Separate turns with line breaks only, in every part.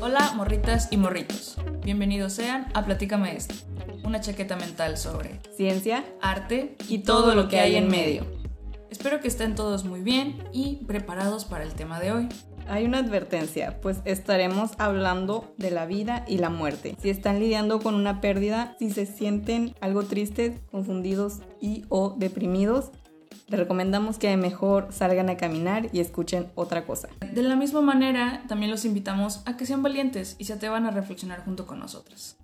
Hola, morritas y morritos. Bienvenidos sean a Platícame esto, una chaqueta mental sobre
ciencia,
arte y todo lo que hay en medio. Espero que estén todos muy bien y preparados para el tema de hoy.
Hay una advertencia, pues estaremos hablando de la vida y la muerte. Si están lidiando con una pérdida, si se sienten algo tristes, confundidos y o deprimidos, les recomendamos que mejor salgan a caminar y escuchen otra cosa.
De la misma manera, también los invitamos a que sean valientes y se atrevan a reflexionar junto con nosotros.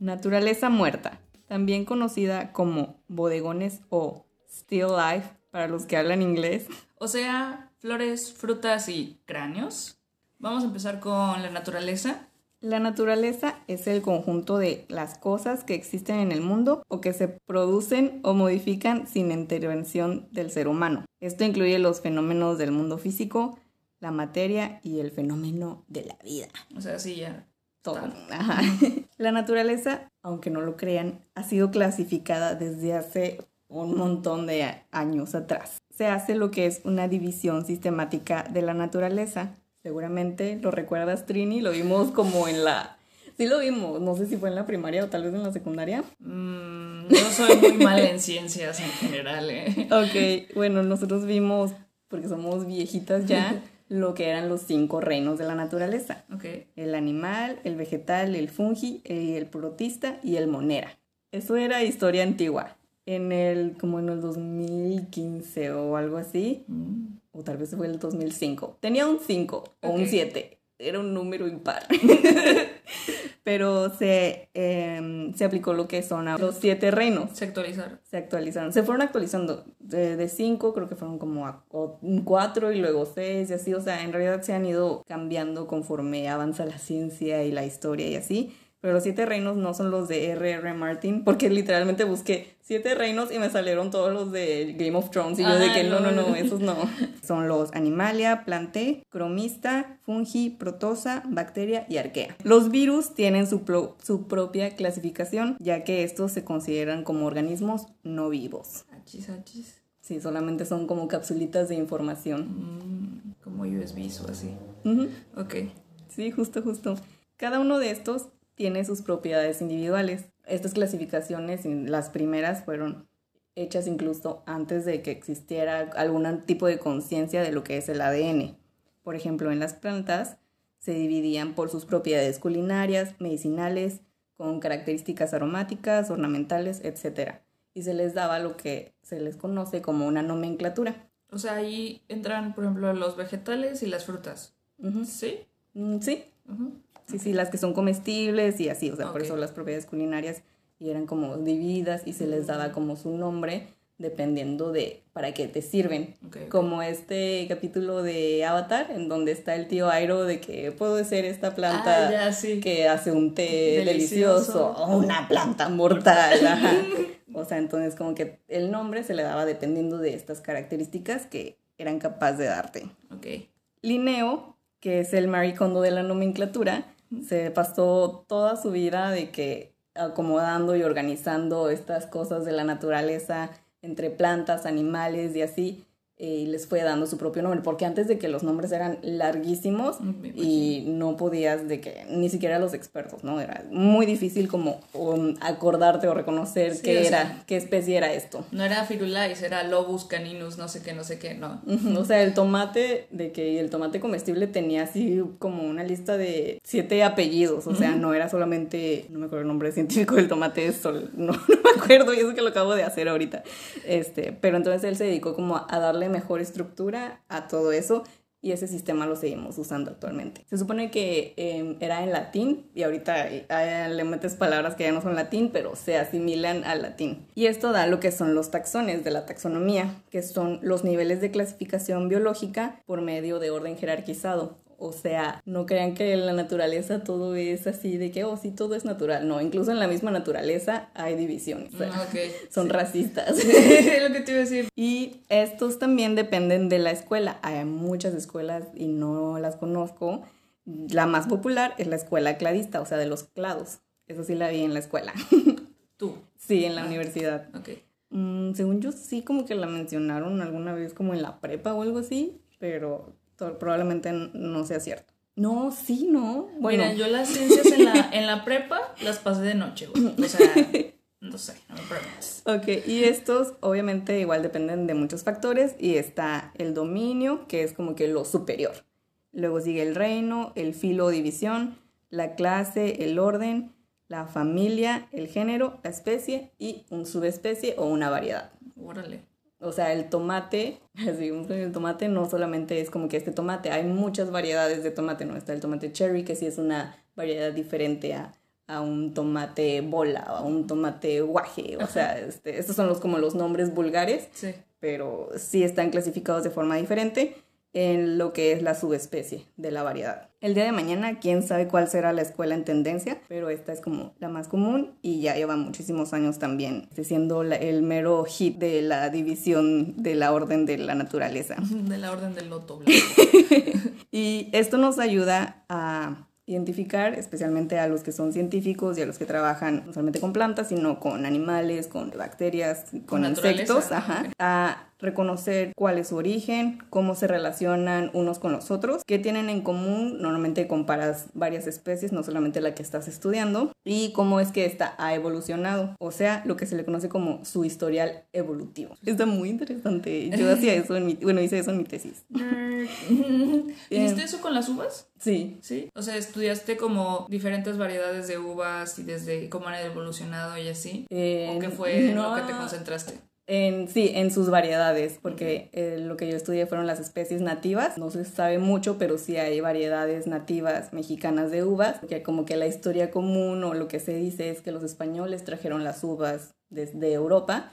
Naturaleza muerta, también conocida como bodegones o still life para los que hablan inglés.
O sea, flores, frutas y cráneos. Vamos a empezar con la naturaleza.
La naturaleza es el conjunto de las cosas que existen en el mundo o que se producen o modifican sin intervención del ser humano. Esto incluye los fenómenos del mundo físico, la materia y el fenómeno de la vida.
O sea, sí, ya.
Todo. La naturaleza, aunque no lo crean, ha sido clasificada desde hace un montón de años atrás. Se hace lo que es una división sistemática de la naturaleza Seguramente lo recuerdas, Trini, lo vimos como en la... Sí lo vimos, no sé si fue en la primaria o tal vez en la secundaria.
Mm, yo soy muy mala en ciencias en general, ¿eh?
Ok, bueno, nosotros vimos, porque somos viejitas ya, lo que eran los cinco reinos de la naturaleza.
Ok.
El animal, el vegetal, el fungi, el protista y el monera. Eso era historia antigua. En el, como en el 2015 o algo así. Mm o tal vez fue el 2005. Tenía un 5 o un 7, era un número impar. Pero se, em, se aplicó lo que son los siete reinos.
Se actualizaron.
Se actualizaron. Se fueron actualizando. De 5 creo que fueron como a 4 y luego 6 y así. O sea, en realidad se han ido cambiando conforme avanza la ciencia y la historia y así. Pero los siete reinos no son los de R.R. Martin, porque literalmente busqué siete reinos y me salieron todos los de Game of Thrones. Y yo de que no, no, no, esos no. son los Animalia, Planté, Cromista, Fungi, Protosa, Bacteria y Arquea. Los virus tienen su, su propia clasificación, ya que estos se consideran como organismos no vivos.
Achis, achis.
Sí, solamente son como capsulitas de información.
Mm, como USBs o así. Ok.
Sí, justo, justo. Cada uno de estos tiene sus propiedades individuales. Estas clasificaciones, las primeras, fueron hechas incluso antes de que existiera algún tipo de conciencia de lo que es el ADN. Por ejemplo, en las plantas se dividían por sus propiedades culinarias, medicinales, con características aromáticas, ornamentales, etc. Y se les daba lo que se les conoce como una nomenclatura.
O sea, ahí entran, por ejemplo, los vegetales y las frutas.
¿Sí? Mm, sí. Sí, sí, las que son comestibles y así, o sea, por eso las propiedades culinarias y eran como divididas y se les daba mm. como su nombre dependiendo de para qué te sirven. como este capítulo de Avatar, en donde está el tío Airo de que puedo ser esta planta
ah,
que hace un té delicioso, o una planta mortal. o sea, entonces como que el nombre se le daba dependiendo de estas características que eran capaces de darte.
Okay.
Linneo, que es el maricondo de la nomenclatura, se pasó toda su vida de que acomodando y organizando estas cosas de la naturaleza entre plantas, animales y así, y les fue dando su propio nombre, porque antes de que los nombres eran larguísimos y no podías de que ni siquiera los expertos, ¿no? Era muy difícil como um, acordarte o reconocer qué era, qué especie era esto.
No era firulais, era lobus caninus, no sé qué, no sé qué, no.
o sea, el tomate de que el tomate comestible tenía así como una lista de siete apellidos, o sea, no era solamente, no me acuerdo el nombre científico del tomate, sol, no, no me acuerdo y eso que lo acabo de hacer ahorita. Este, pero entonces él se dedicó como a darle mejor estructura a todo eso y ese sistema lo seguimos usando actualmente. Se supone que em, era en latín y ahorita eh, le metes palabras que ya no son latín, pero se asimilan al latín. Y esto da lo que son los taxones de la taxonomía, que son los niveles de clasificación biológica por medio de orden jerarquizado o sea, no crean que en la naturaleza todo es así de que, oh, sí, todo es natural. No, incluso en la misma naturaleza hay divisiones.
Ah,
son racistas.
es lo que te iba a decir.
Y estos también dependen de la escuela. Hay muchas escuelas y no las conozco. La más popular es la escuela cladista, o sea, de los clados. Eso sí la vi en la escuela.
¿Tú?
Sí, en la ah, universidad.
Ok.
Mm, según yo, sí, como que la mencionaron alguna vez como en la prepa o algo así, pero probablemente no sea cierto. No, sí, no. Bueno,
Mira, yo las ciencias en la, en la prepa las pasé de noche, güey. O sea, no sé, no me preguntes.
Ok, y estos obviamente igual dependen de muchos factores y está el dominio, que es como que lo superior. Luego sigue el reino, el filo o división, la clase, el orden, la familia, el género, la especie y un subespecie o una variedad.
Órale.
O sea, el tomate, así, el tomate no solamente es como que este tomate, hay muchas variedades de tomate, ¿no? Está el tomate cherry, que sí es una variedad diferente a, a un tomate bola o a un tomate guaje. O sea, este, estos son los, como los nombres vulgares,
Sí.
pero sí están clasificados de forma diferente en lo que es la subespecie de la variedad. El día de mañana, quién sabe cuál será la escuela en tendencia, pero esta es como la más común y ya lleva muchísimos años también siendo la- el mero hit de la división de la orden de la naturaleza.
De la orden del loto blanco.
Y esto nos ayuda a identificar, especialmente a los que son científicos y a los que trabajan no solamente con plantas, sino con animales, con bacterias, con, insectos, ajá, a reconocer cuál es su origen, cómo se relacionan unos con los otros, qué tienen en común, normalmente comparas varias especies, no solamente la que estás estudiando, y cómo es que esta ha evolucionado, o sea, lo que se le conoce como su historial evolutivo. Está muy interesante. Yo hacía eso en mi, bueno, hice eso en mi tesis.
¿Hiciste eso con las uvas?
Sí,
Sí. O sea, estudiaste como diferentes variedades de uvas y desde cómo han evolucionado y así.
Eh,
¿O qué fue
no,
lo que te concentraste?
En, sí, en sus variedades, porque eh, lo que yo estudié fueron las especies nativas. No se sabe mucho, pero sí hay variedades nativas mexicanas de uvas, que como que la historia común o lo que se dice es que los españoles trajeron las uvas desde Europa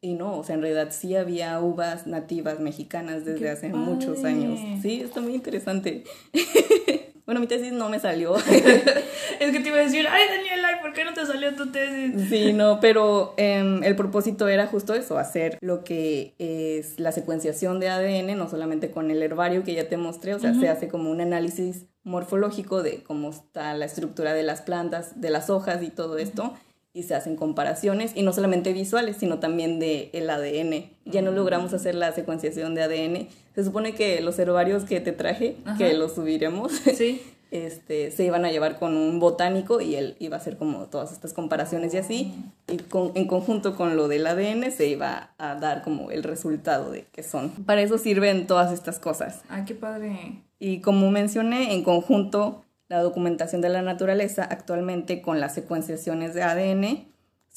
y no, o sea, en realidad sí había uvas nativas mexicanas desde
¡Qué
hace muchos años. Sí, está muy interesante. bueno, mi tesis no me salió.
Es que te iba a decir, ay Daniela, ¿y ¿por qué no te salió tu tesis?
Sí, no, pero em, el propósito era justo eso, hacer lo que es la secuenciación de ADN, no solamente con el herbario que ya te mostré, o sea, se hace como un análisis morfológico de cómo está la estructura de las plantas, de las hojas y todo esto, y se hacen comparaciones, y no solamente visuales, sino también de el ADN. Ya no logramos hacer la secuenciación de ADN. Se supone que los herbarios que te traje, que
Ajá.
los subiremos,
Sí.
este, se iban a llevar con un botánico y él iba a hacer como todas estas comparaciones y así. Y con- en conjunto con lo del ADN se iba a dar como el resultado de qué son. Para eso sirven todas estas cosas.
Ay, qué padre.
Y como mencioné, en conjunto, la documentación de la naturaleza actualmente con las secuenciaciones de ADN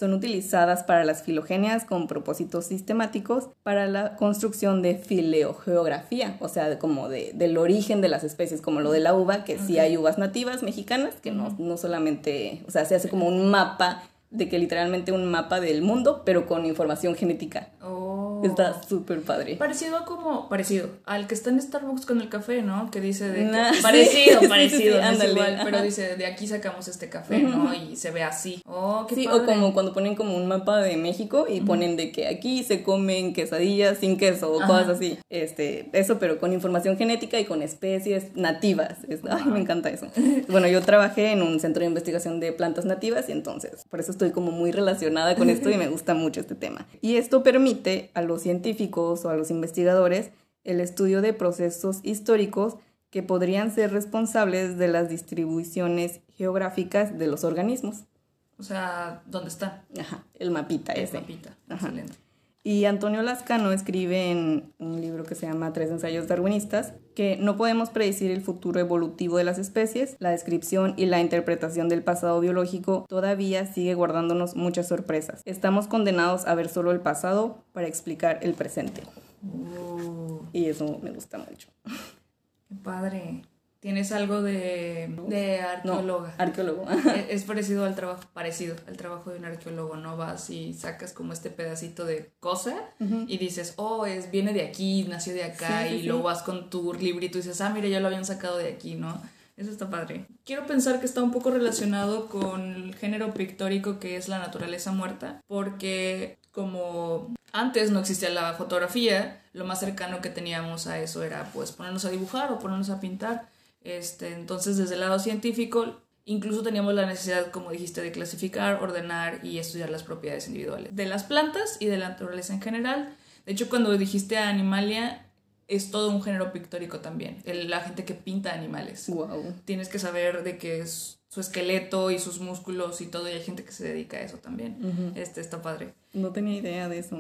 son utilizadas para las filogenias con propósitos sistemáticos para la construcción de fileogeografía, o sea, como de, del origen de las especies, como lo de la uva, que sí hay uvas nativas mexicanas, que no, no solamente, o sea, se hace como un mapa de que literalmente un mapa del mundo, pero con información genética.
Oh.
Está súper padre.
Parecido a como, parecido, al que está en Starbucks con el café, ¿no? Que dice de... que-
Nah, sí.
parecido,
Sí, sí,
parecido,
sí,
es
ándale,
igual, pero dice, de aquí sacamos este café, ¿no? Y se ve así. Oh, qué
Sí,
padre.
o como cuando ponen como un mapa de México y ponen de que aquí se comen quesadillas sin queso o
Ajá.
cosas así. Este, eso, pero con información genética y con especies nativas. Es- ay, me encanta eso. Bueno, yo trabajé en un centro de investigación de plantas nativas y entonces por eso estoy como muy relacionada con esto y me gusta mucho este tema. Y esto permite a los científicos o a los investigadores el estudio de procesos históricos que podrían ser responsables de las distribuciones geográficas de los organismos.
O sea, ¿dónde está?
Ajá, el mapita
El
ese.
mapita.
Ajá.
Excelente.
Y Antonio Lascano escribe en un libro que se llama Tres ensayos darwinistas que no podemos predecir el futuro evolutivo de las especies, la descripción y la interpretación del pasado biológico todavía sigue guardándonos muchas sorpresas. Estamos condenados a ver solo el pasado para explicar el presente. Y eso me gusta mucho.
qué padre. ¿Tienes algo de, de
No,
arqueóloga?
arqueólogo.
Es- Es parecido al trabajo, parecido al trabajo de un arqueólogo, ¿no? Vas y sacas como este pedacito de cosa y dices, oh, es, viene de aquí, nació de acá,
sí,
y
sí.
luego vas con tu librito y dices, ah, mira, ya lo habían sacado de aquí, ¿no? Eso está padre. Quiero pensar que está un poco relacionado con el género pictórico que es la naturaleza muerta, porque como antes no existía la fotografía, lo más cercano que teníamos a eso era pues ponernos a dibujar o ponernos a pintar. Este, entonces, desde el lado científico, incluso teníamos la necesidad, como dijiste, de clasificar, ordenar y estudiar las propiedades individuales de las plantas y de la naturaleza en general. De hecho, cuando dijiste a Animalia, es todo un género pictórico también. El- la gente que pinta animales.
Wow.
Tienes que saber de qué es su esqueleto y sus músculos y todo, y hay gente que se dedica a eso también. Este está padre.
No tenía idea de eso.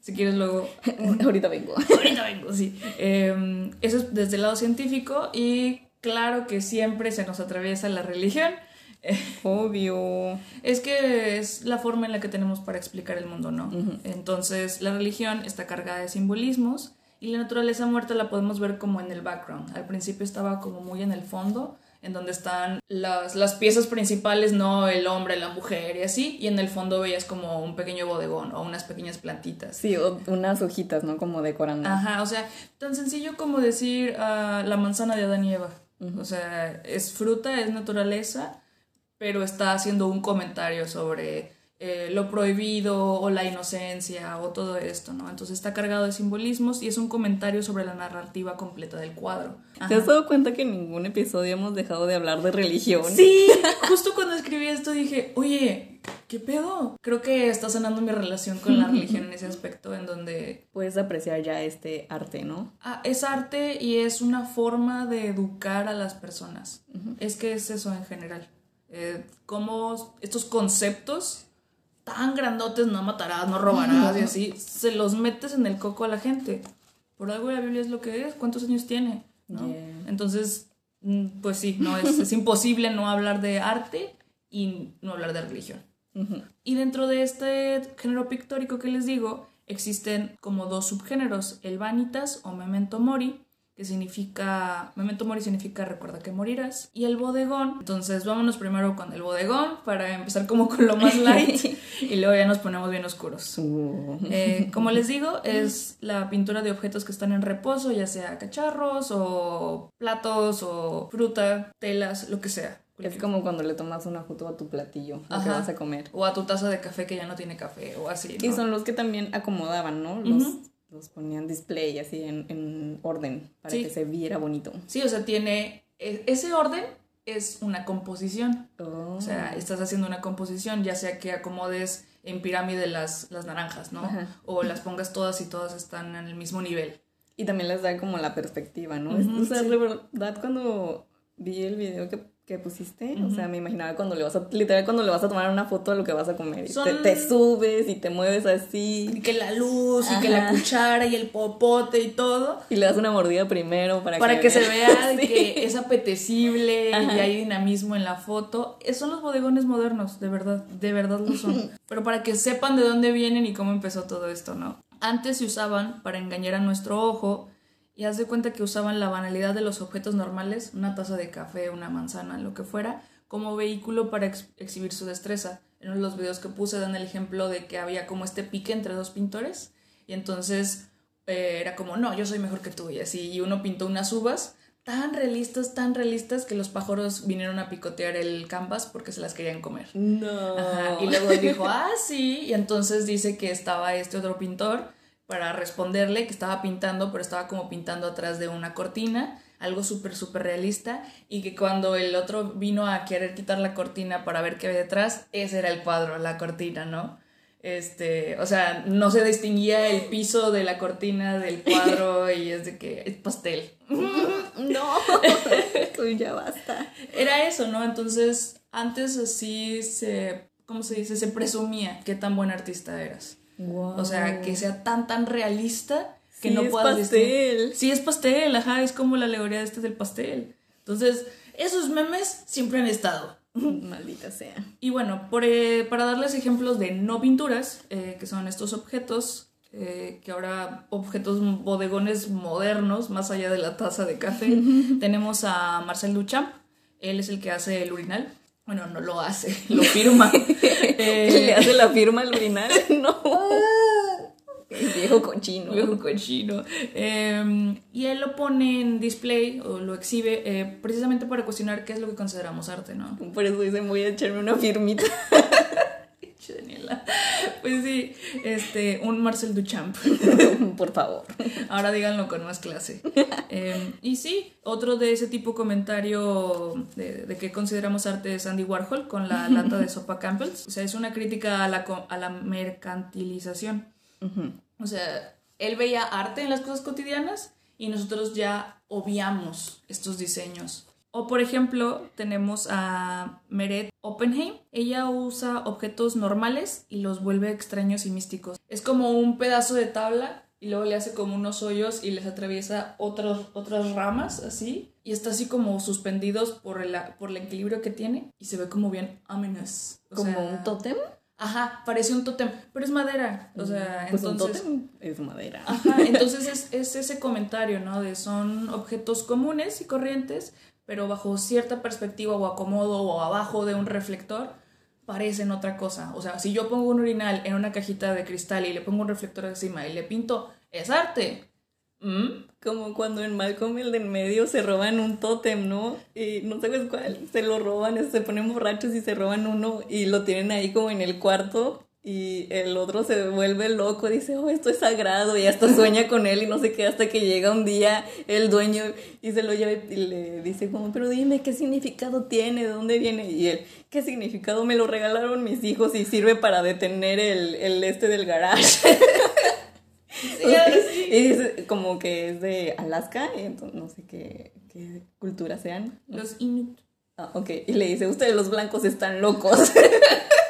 Si quieres luego
Ahorita vengo.
Ahorita vengo, sí. Eh, eso es desde el lado científico y claro que siempre se nos atraviesa la religión.
Obvio.
es que es la forma en la que tenemos para explicar el mundo, ¿no? Entonces, la religión está cargada de simbolismos y la naturaleza muerta la podemos ver como en el background. Al principio estaba como muy en el fondo, en donde están las, las piezas principales, ¿no? El hombre, la mujer y así, y en el fondo veías como un pequeño bodegón o unas pequeñas plantitas.
Sí, o- unas hojitas, ¿no? Como decorando.
Ajá, o sea, tan sencillo como decir ah, la manzana de Adán y Eva. O sea, es fruta, es naturaleza, pero está haciendo un comentario sobre eh, lo prohibido o la inocencia o todo esto, ¿no? Entonces está cargado de simbolismos y es un comentario sobre la narrativa completa del cuadro.
¿Te has dado cuenta que en ningún episodio hemos dejado de hablar de religión?
Sí, justo cuando escribí esto dije, oye, ¿qué pedo? Creo que está sanando mi relación con la religión en ese aspecto, en donde
Puedes apreciar ya este arte, ¿no?
Ah, es arte y es una forma de educar a las personas. Es que es eso en general. Eh, cómo estos conceptos tan grandotes, no matarás, no robarás y así, se los metes en el coco a la gente. Por algo la Biblia es lo que es, ¿cuántos años tiene? ¿No?
Yeah.
Entonces, mm, pues sí, no es, es imposible no hablar de arte y no hablar de religión. Y dentro de este género pictórico que les digo, existen como dos subgéneros, el vanitas o memento mori, que significa, memento mori significa recuerda que morirás, y el bodegón. Entonces vámonos primero con el bodegón para empezar como con lo más light y luego ya nos ponemos bien oscuros.
Uh,
Eh, como les digo, es la pintura de objetos que están en reposo, ya sea cacharros o platos o fruta, telas, lo que sea.
Es como cuando le tomas una foto a tu platillo, lo que vas a comer.
O a tu taza de café que ya no tiene café o así.
Y
¿no?
son los que también acomodaban, ¿no? Los,
Ujú.
los ponían display así en, en orden para
Sí.
que se viera bonito.
Sí, o sea, tiene. e- Ese orden es una composición.
Oh.
O sea, estás haciendo una composición, ya sea que acomodes en pirámide las, las naranjas, ¿no?
Ajá.
O las pongas todas y todas están en el mismo nivel.
Y también les da como la perspectiva, ¿no?
Ujú,
o sea,
sí.
de verdad, cuando vi el video que, que pusiste, o sea, me imaginaba cuando le vas a, literal, cuando le vas a tomar una foto a lo que vas a comer. Y te, te subes y te mueves así.
Y que la luz, y que la cuchara, y el popote y todo.
Y le das una mordida primero para,
Para que se vea de
Sí.
que es apetecible
Ajá.
y hay dinamismo en la foto. Son los bodegones modernos, de verdad, de verdad lo son. Pero para que sepan de dónde vienen y cómo empezó todo esto, ¿no? Antes se usaban para engañar a nuestro ojo y haz de cuenta que usaban la banalidad de los objetos normales, una taza de café, una manzana, lo que fuera, como vehículo para ex- exhibir su destreza. En uno de los videos que puse dan el ejemplo de que había como este pique entre dos pintores y entonces eh, era como, no, yo soy mejor que tú y así, y uno pintó unas uvas tan realistas, tan realistas que los pájaros vinieron a picotear el canvas porque se las querían comer.
No.
Ajá, Y luego dijo, ah, sí, y entonces dice que estaba este otro pintor para responderle que estaba pintando, pero estaba como pintando atrás de una cortina, algo súper, súper realista, y que cuando el otro vino a querer quitar la cortina para ver qué había detrás, ese era el cuadro, la cortina, ¿no? Este, o sea, no se distinguía el piso de la cortina del cuadro y es de que es pastel.
No. Tú ya basta.
Era eso, ¿no? Entonces, antes así se, ¿cómo se dice? Se presumía qué tan buen artista eras.
Wow.
O sea, que sea tan, tan realista que
Sí,
no
es
puedas distinguir.
pastel.
Sí, es pastel, ajá, es como la alegoría de este del pastel. Entonces, esos memes siempre han estado.
Maldita sea.
Y bueno, por, eh, para darles ejemplos de no pinturas, eh, que son estos objetos, eh, que ahora objetos bodegones modernos, más allá de la taza de café, tenemos a Marcel Duchamp, él es el que hace el urinal. Bueno, no lo hace, lo firma. Eh,
¿Le hace la firma al urinal? No. El viejo cochino.
Viejo cochino. Eh, y él lo pone en display o lo exhibe eh, precisamente para cuestionar qué es lo que consideramos arte, ¿no?
Por eso dicen voy a echarme una firmita.
Daniela. Pues sí, este, un Marcel Duchamp.
Por favor.
Ahora díganlo con más clase. Eh, y sí, otro de ese tipo comentario de, de que consideramos arte es Andy Warhol con la lata de sopa Campbell's. O sea, es una crítica a la, a la mercantilización. O sea, él veía arte en las cosas cotidianas y nosotros ya obviamos estos diseños. O por ejemplo, tenemos a Meret Oppenheim. Ella usa objetos normales y los vuelve extraños y místicos. Es como un pedazo de tabla y luego le hace como unos hoyos y les atraviesa otros, otras ramas así. Y está así como suspendidos por el, por el equilibrio que tiene y se ve como bien ominous. O
¿Como
sea,
un tótem?
Ajá, parece un tótem, pero es madera. O sea,
Pues un
entonces...
tótem es madera.
Ajá, entonces es, es ese comentario, ¿no? De son objetos comunes y corrientes, pero bajo cierta perspectiva o acomodo o abajo de un reflector, parecen otra cosa. O sea, si yo pongo un urinal en una cajita de cristal y le pongo un reflector encima y le pinto, es arte. ¿Mm?
Como cuando en Malcolm el de en medio se roban un tótem, ¿no? Y no sabes cuál, se lo roban, se ponen borrachos y se roban uno y lo tienen ahí como en el cuarto y el otro se vuelve loco, dice, oh, esto es sagrado y hasta sueña con él y no sé qué, hasta que llega un día el dueño y se lo lleva y le dice como, pero dime, ¿qué significado tiene? ¿De dónde viene? Y él, ¿qué significado? Me lo regalaron mis hijos y sirve para detener el, el este del garage. Y dice como que es de Alaska, y entonces no sé qué, qué cultura sean.
Los Inuit.
Ah, ok, y le dice, ustedes los blancos están locos.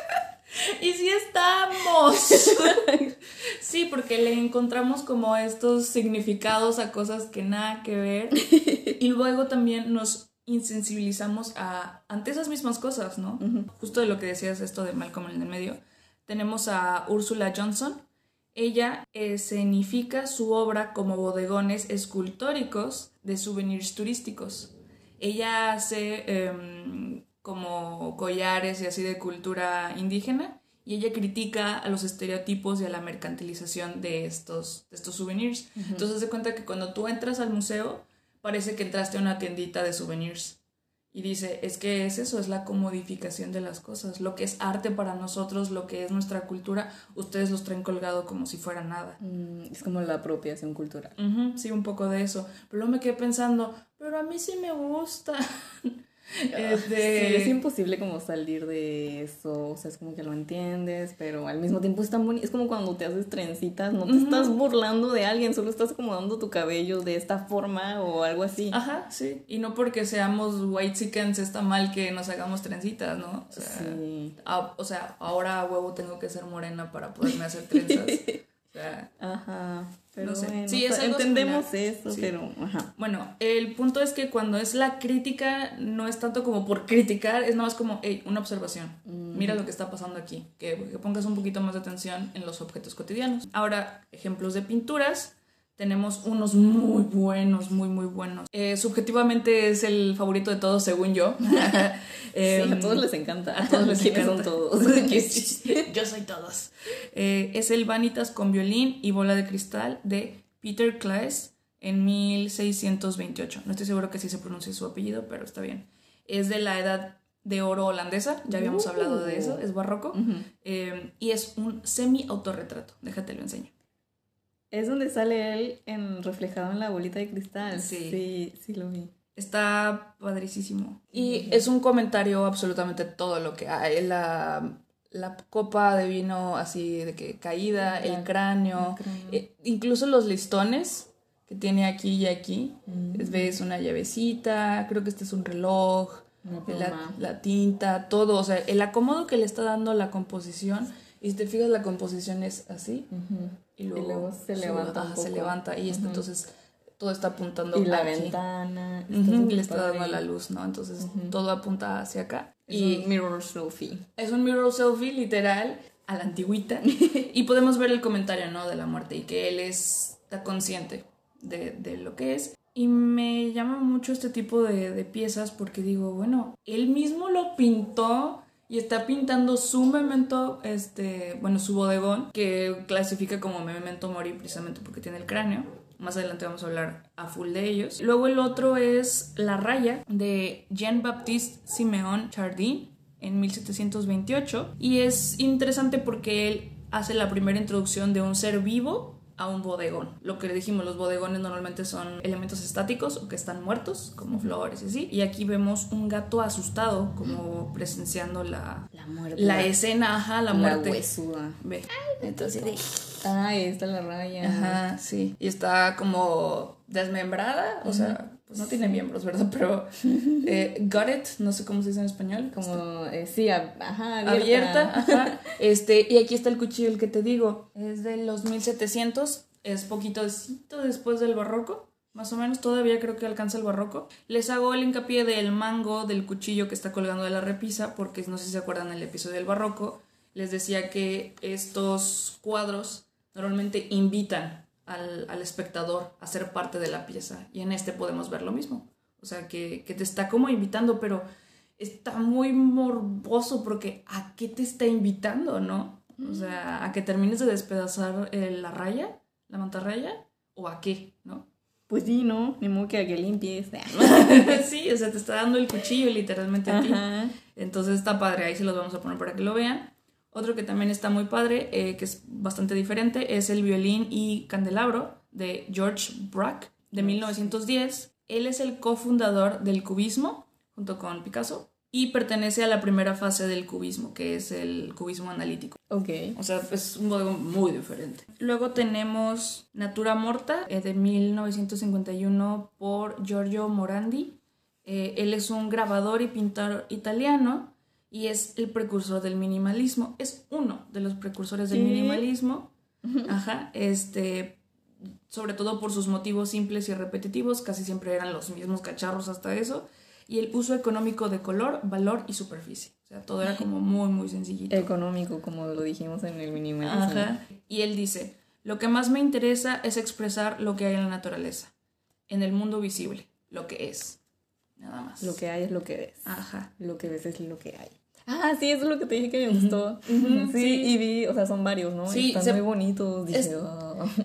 Y sí estamos. sí, porque le encontramos como estos significados a cosas que nada que ver. Y luego también nos insensibilizamos a, ante esas mismas cosas, ¿no? Justo de lo que decías esto de Malcolm en el medio. Tenemos a Úrsula Johnson. Ella escenifica su obra como bodegones escultóricos de souvenirs turísticos. Ella hace em, como collares y así de cultura indígena y ella critica a los estereotipos y a la mercantilización de estos, de estos souvenirs. Entonces se cuenta que cuando tú entras al museo parece que entraste a una tiendita de souvenirs. Y dice, es que es eso, es la comodificación de las cosas. Lo que es arte para nosotros, lo que es nuestra cultura, ustedes los traen colgado como si fuera nada.
Mm, es como la apropiación cultural.
Ujú, sí, un poco de eso. Pero luego me quedé pensando, pero a mí sí me gusta. Este,
Sí, es imposible como salir de eso, o sea, es como que lo entiendes, pero al mismo tiempo es tan bonito, es como cuando te haces trencitas, no te estás burlando de alguien, solo estás acomodando tu cabello de esta forma o algo así.
Ajá, sí. Y no porque seamos white chickens está mal que nos hagamos trencitas, ¿no? O sea,
Sí.
a- o sea, ahora a huevo tengo que ser morena para poderme hacer trenzas. Sea,
Ajá, pero
No sé.
bueno,
Sí, es
entendemos
similar.
eso,
Sí.
pero ajá.
Bueno, el punto es que cuando es la crítica, no es tanto como por criticar, es nada más como, hey, una observación. Mira lo que está pasando aquí. Que, que pongas un poquito más de atención en los objetos cotidianos. Ahora, ejemplos de pinturas. Tenemos unos muy buenos, muy, muy buenos. Eh, subjetivamente es el favorito de todos, según yo.
Sí,
Em,
a todos les encanta.
a todos les
¿Quiénes
encanta.
son todos?
Yo soy todos. Eh, es el Vanitas con violín y bola de cristal de Peter Claes en 1628. No estoy seguro que sí se pronuncie su apellido, pero está bien. Es de la edad de oro holandesa, ya habíamos
Uh.
hablado de eso, es barroco. Eh, y es un semi-autorretrato, déjate lo enseño.
Es donde sale él en, reflejado en la bolita de cristal.
Sí.
Sí, sí lo vi.
Está padricísimo. Y es un comentario absolutamente todo lo que hay. La, la copa de vino así de que caída, el cráneo,
el cráneo.
eh, incluso los listones que tiene aquí y aquí.
Mm.
Es- Ves una llavecita, creo que este es un reloj,
Una
la, tinta, todo. O sea, el acomodo que le está dando la composición. Y si te fijas, la composición es así.
Ujú.
Y luego,
luego se
sube,
levanta
se levanta. Y este,
Ujú.
entonces todo está apuntando
Y la
aquí.
ventana. está
Ujú, y le está dando la luz, ¿no? Entonces todo apunta hacia acá.
Es
y
un mirror selfie.
es un mirror selfie literal a la antigüita. y podemos ver el comentario, ¿no? De la muerte y que él es- está consciente de, de lo que es. Y me llama mucho este tipo de, de piezas porque digo, bueno, él mismo lo pintó y está pintando su memento, este, bueno, su bodegón, que clasifica como memento mori precisamente porque tiene el cráneo. Más adelante vamos a hablar a full de ellos. Luego el otro es La Raya de Jean-Baptiste Simeon Chardin en 1728 y es interesante porque él hace la primera introducción de un ser vivo a un bodegón. Lo que le dijimos, los bodegones normalmente son elementos estáticos o que están muertos, como flores y así. Y aquí vemos un gato asustado, como presenciando la,
La muerte.
la escena, ajá, la
La
muerte.
huesuda.
Ve. Entonces,
Ah, ahí está la raya.
Ajá, sí. Y está como desmembrada, o sea, pues no tiene miembros, ¿verdad? Pero eh, gutted, no sé cómo se dice en español.
Como, eh, sí, ab- ajá, abierta.
abierta, ajá. Este, y aquí está el cuchillo el que te digo, es de los 1700, es poquito después del barroco, más o menos, todavía creo que alcanza el barroco. Les hago el hincapié del mango del cuchillo que está colgando de la repisa, porque no sé si se acuerdan del episodio del barroco, les decía que estos cuadros normalmente invitan al, al espectador a ser parte de la pieza, y en este podemos ver lo mismo. O sea, que, que te está como invitando, pero está muy morboso porque ¿a qué te está invitando, no? O sea, ¿a que termines de despedazar eh, la raya, la mantarraya? ¿O a qué, no?
Pues sí, ¿no? Ni modo que a que limpies.
sí, o sea, te está dando el cuchillo literalmente a ti. Entonces está padre, ahí se los vamos a poner para que lo vean. Otro que también está muy padre, eh, que es bastante diferente, es el violín y candelabro de George Braque de 1910. Él es el cofundador del cubismo junto con Picasso y pertenece a la primera fase del cubismo, que es el cubismo analítico.
Ok.
O sea, es un modelo muy diferente. Luego tenemos Natura Morta eh, de 1951 por Giorgio Morandi. Eh, él es un grabador y pintor italiano y es el precursor del minimalismo. Es uno de los precursores del minimalismo. Ajá. Este, sobre todo por sus motivos simples y repetitivos, casi siempre eran los mismos cacharros hasta eso. Y el uso económico de color, valor y superficie. O sea, todo era como muy, muy sencillito.
Económico, como lo dijimos en el minimalismo.
Ajá. Y él dice, lo que más me interesa es expresar lo que hay en la naturaleza, en el mundo visible, lo que es. Nada más.
Lo que hay es lo que ves.
Ajá.
Lo que ves es lo que hay. Ah, sí, eso es lo que te dije que me gustó. Sí,
sí.
y vi, o sea, son varios, ¿no?
Sí,
Están
se-
muy bonitos. Dije,
es-.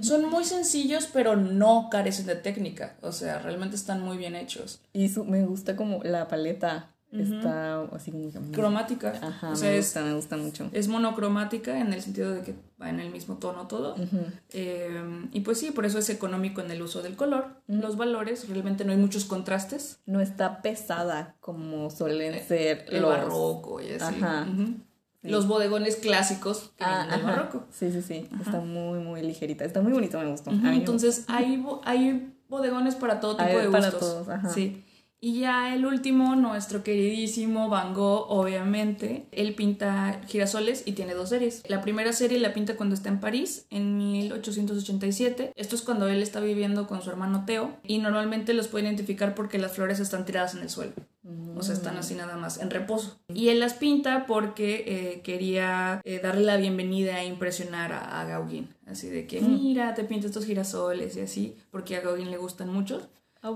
Son muy sencillos, pero no carecen de técnica. O sea, realmente están muy bien hechos.
Y su- me gusta como la paleta. Está así como que...
Cromática.
Ajá,
o sea,
me
es,
gusta, me gusta mucho.
es monocromática en el sentido de que va en el mismo tono todo. Eh, y pues sí, por eso es económico en el uso del color. Los valores, realmente no hay muchos contrastes.
No está pesada como suelen ser
El
los...
barroco y así.
Ajá.
Los bodegones clásicos que
Ah,
del barroco.
Sí, sí, sí. Está muy, muy ligerita. Está muy bonito, me gustó.
Entonces hay, hay bodegones para todo tipo de
para
gustos.
todos, ajá.
Sí. Y ya el último, nuestro queridísimo Van Gogh, obviamente. Él pinta girasoles y tiene dos series. La primera serie la pinta cuando está en París, en 1887. Esto es cuando él está viviendo con su hermano Teo. Y normalmente los puede identificar porque las flores están tiradas en el suelo. O sea, están así nada más, en reposo. Y él las pinta porque eh, quería eh, darle la bienvenida e impresionar a, a Gauguin. Así de que, mira, te pinto estos girasoles y así, porque a Gauguin le gustan mucho.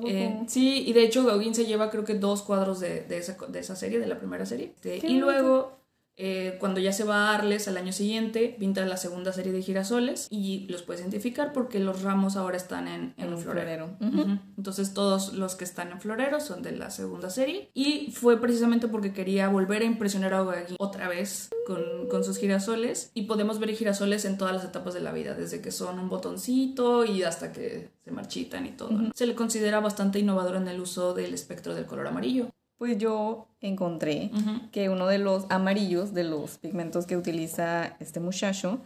Eh, sí, y de hecho Gauguin se lleva creo que dos cuadros de, de esa, de esa serie, de la primera serie. Este, y
bonito.
luego, eh, cuando ya se va a Arles al año siguiente, pinta la segunda serie de girasoles y los puedes identificar porque los ramos ahora están en, en
En
un florero.
florero.
Ujú. Entonces todos los que están en florero son de la segunda serie y fue precisamente porque quería volver a impresionar a Gauguin otra vez con, con sus girasoles y podemos ver girasoles en todas las etapas de la vida, desde que son un botoncito y hasta que se marchitan y todo. ¿no? Se le considera bastante innovador en el uso del espectro del color amarillo.
Pues yo encontré que uno de los amarillos, de los pigmentos que utiliza este muchacho,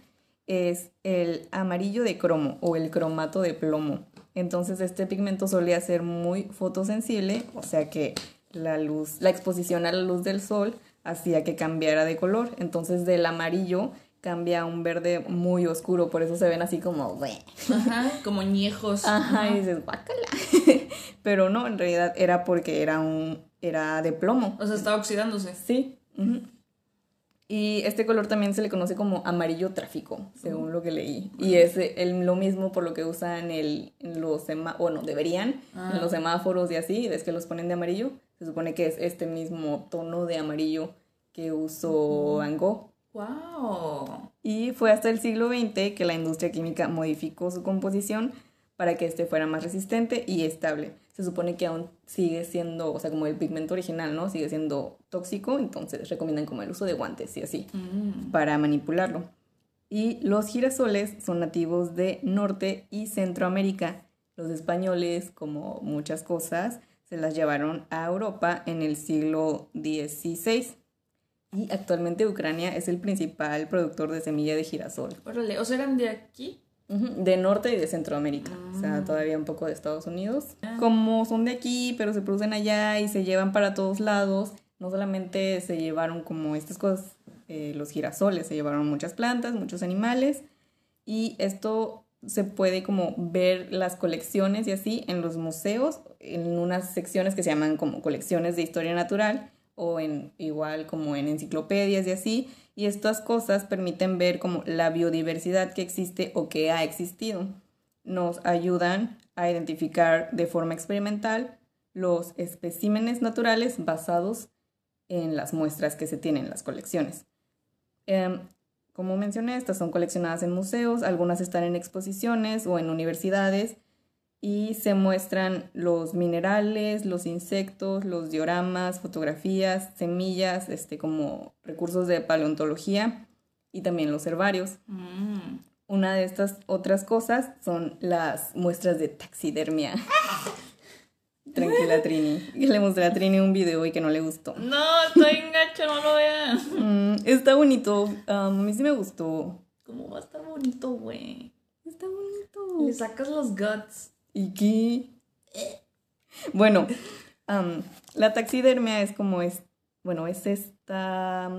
es el amarillo de cromo o el cromato de plomo. Entonces este pigmento solía ser muy fotosensible, o sea que la luz, la exposición a la luz del sol hacía que cambiara de color. Entonces del amarillo cambia a un verde muy oscuro, por eso se ven así como...
Ajá, como ñejos.
Ajá, y dices, guácala. Pero no, en realidad era porque era un era de plomo.
O sea, está oxidándose.
Sí. Y este color también se le conoce como amarillo tráfico, según lo que leí. Y es el, lo mismo por lo que usan el, en los semáforos, bueno, deberían, en los semáforos y así, ves que los ponen de amarillo. Se supone que es este mismo tono de amarillo que usó Van Gogh.
¡Wow!
Y fue hasta el siglo XX que la industria química modificó su composición para que este fuera más resistente y estable. Se supone que aún sigue siendo, o sea, como el pigmento original, ¿no? Sigue siendo tóxico, entonces recomiendan como el uso de guantes y así
Mm.
para manipularlo. Y los girasoles son nativos de Norte y Centroamérica. Los españoles, como muchas cosas, se las llevaron a Europa en el siglo XVI. Y actualmente Ucrania es el principal productor de semilla de girasol.
Órale, o sea, eran de aquí.
De Norte y de Centroamérica, o sea, todavía un poco de Estados Unidos. Como son de aquí, pero se producen allá y se llevan para todos lados, no solamente se llevaron como estas cosas, eh, los girasoles, se llevaron muchas plantas, muchos animales, y esto se puede como ver las colecciones y así en los museos, en unas secciones que se llaman como colecciones de historia natural o en igual como en enciclopedias y así, y estas cosas permiten ver como la biodiversidad que existe o que ha existido. Nos ayudan a identificar de forma experimental los especímenes naturales basados en las muestras que se tienen en las colecciones. Em, como mencioné, estas son coleccionadas en museos, algunas están en exposiciones o en universidades y se muestran los minerales, los insectos, los dioramas, fotografías, semillas, este, como recursos de paleontología y también los herbarios.
Mm.
Una de estas otras cosas son las muestras de taxidermia. Tranquila, Trini. Que le mostré a Trini un video y que no le gustó.
No, estoy engancho, no lo vean.
Mm, está bonito. um, a mí sí me gustó.
¿Cómo va a estar bonito, güey?
Está bonito.
Le sacas los guts.
¿Y qué? Bueno, am, la taxidermia es como es, bueno, es esta,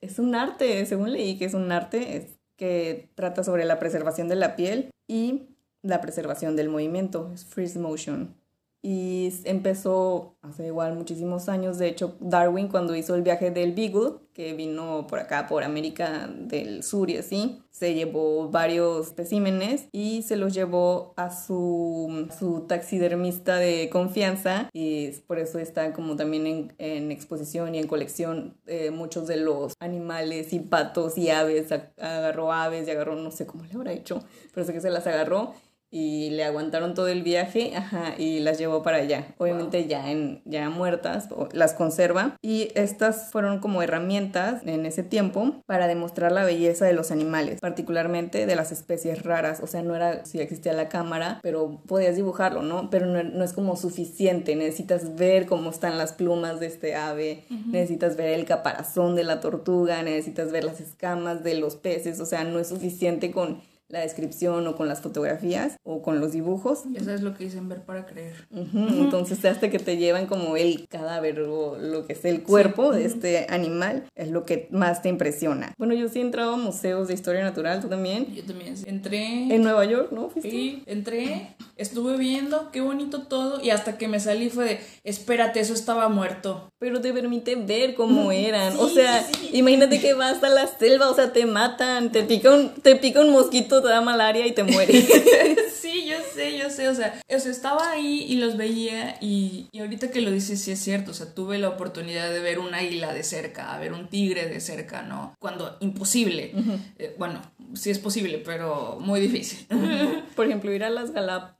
es un arte, según leí que es un arte, es que trata sobre la preservación de la piel y la preservación del movimiento, es freeze motion. Y empezó hace igual muchísimos años, de hecho Darwin cuando hizo el viaje del Beagle, que vino por acá, por América del Sur y así, se llevó varios especímenes y se los llevó a su, su taxidermista de confianza y por eso está como también en, en exposición y en colección eh, muchos de los animales y patos y aves, agarró aves y agarró, no sé cómo le habrá hecho, pero sé que se las agarró y le aguantaron todo el viaje ajá, y las llevó para allá. Obviamente ya, en, ya muertas, las conserva. Y estas fueron como herramientas en ese tiempo para demostrar la belleza de los animales, particularmente de las especies raras. O sea, no era si existía la cámara, pero podías dibujarlo, ¿no? Pero no, no es como suficiente. Necesitas ver cómo están las plumas de este ave, necesitas ver el caparazón de la tortuga, necesitas ver las escamas de los peces. O sea, no es suficiente con la descripción o con las fotografías o con los dibujos.
Eso es lo que dicen ver para creer.
Ujú, Entonces hasta que te llevan como el cadáver o lo que es el cuerpo de este animal es lo que más te impresiona. Bueno, yo sí he entrado a museos de historia natural, tú también.
Yo también entré.
En Nueva York, ¿no? ¿Fuiste?
Sí, entré, estuve viendo, qué bonito todo, y hasta que me salí fue de, espérate, eso estaba muerto.
Pero te permite ver cómo eran. o
Sí,
sea,
sí, sí.
imagínate que vas a la selva, o sea, te matan, te pica un, te pica un mosquito, te da malaria y te mueres.
sí, yo sé, yo sé, o sea, o sea, estaba ahí y los veía y, y ahorita que lo dices sí es cierto, o sea, tuve la oportunidad de ver un águila de cerca, a ver un tigre de cerca, ¿no? Cuando imposible, Eh, bueno, sí es posible, pero muy difícil.
Por ejemplo, ir a las Galápagos,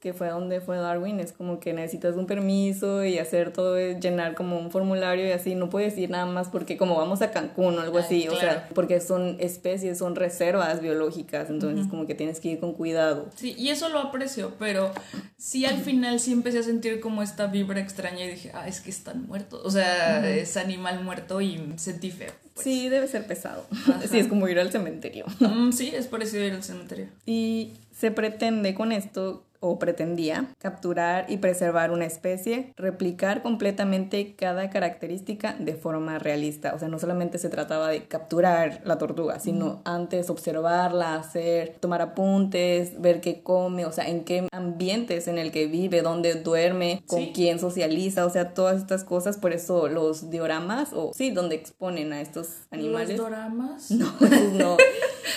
que fue donde fue Darwin, es como que necesitas un permiso y hacer todo, es llenar como un formulario y así. No puedes ir nada más porque como vamos a Cancún o algo
Ay,
así, o
claro.
sea, porque son especies, son reservas biológicas, entonces como que tienes que ir con cuidado.
Sí, y eso lo aprecio, pero sí al final sí empecé a sentir como esta vibra extraña y dije, ah, es que están muertos, o sea, es animal muerto y sentí feo. pues.
Sí, debe ser pesado. Sí, es como ir al cementerio.
Mm, sí, es parecido ir al cementerio.
Y se pretende con esto, o pretendía, capturar y preservar una especie, replicar completamente cada característica de forma realista. O sea, no solamente se trataba de capturar la tortuga, sino antes observarla, hacer, tomar apuntes, ver qué come, o sea, en qué ambientes en el que vive, dónde duerme, con
Sí.
quién socializa, o sea, todas estas cosas. Por eso los dioramas, o sí, donde exponen a estos animales.
Los doramas.
No, no.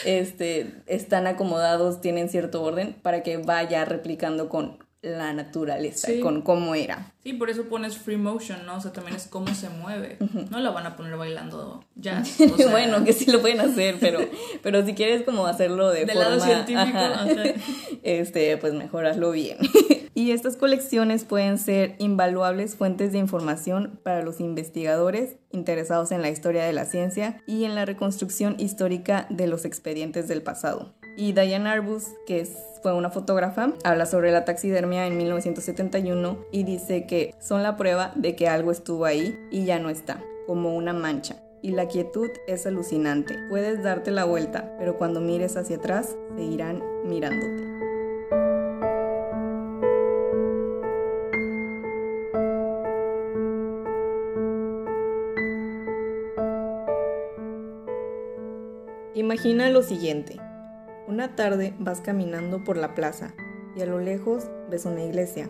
Este, están acomodados, tienen cierto orden para que vaya con la naturaleza,
Sí.
con cómo era.
Sí, por eso pones free motion, ¿no? O sea, también es cómo se mueve. No la van a poner bailando jazz. o sea,
bueno, que sí lo pueden hacer, pero, pero si quieres como hacerlo de
Del
forma
lado científico,
ajá,
ajá.
este, pues mejor hazlo bien. y estas colecciones pueden ser invaluables fuentes de información para los investigadores interesados en la historia de la ciencia y en la reconstrucción histórica de los expedientes del pasado. Y Diane Arbus, que fue una fotógrafa, habla sobre la taxidermia en 1971 y dice que son la prueba de que algo estuvo ahí y ya no está, como una mancha. y la quietud es alucinante. Puedes darte la vuelta, pero cuando mires hacia atrás, seguirán mirándote. Imagina lo siguiente. Una tarde vas caminando por la plaza y a lo lejos ves una iglesia.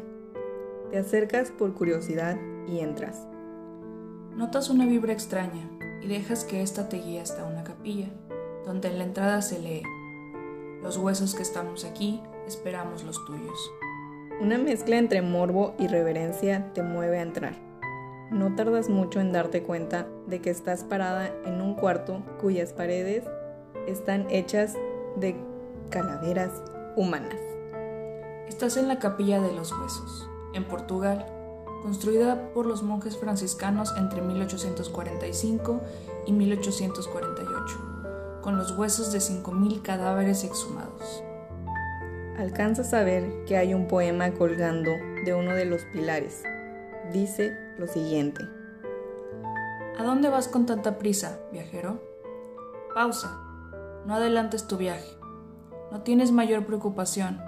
Te acercas por curiosidad y entras.
Notas una vibra extraña y dejas que ésta te guíe hasta una capilla, donde en la entrada se lee, Los huesos que estamos aquí, esperamos los tuyos.
Una mezcla entre morbo y reverencia te mueve a entrar. No tardas mucho en darte cuenta de que estás parada en un cuarto cuyas paredes están hechas de calaveras humanas.
Estás en la capilla de los huesos, en Portugal, construida por los monjes franciscanos entre 1845 y 1848, con los huesos de 5.000 cadáveres exhumados.
Alcanzas a ver que hay un poema colgando de uno de los pilares. Dice lo siguiente.
¿A dónde vas con tanta prisa, viajero? Pausa. No adelantes tu viaje. No tienes mayor preocupación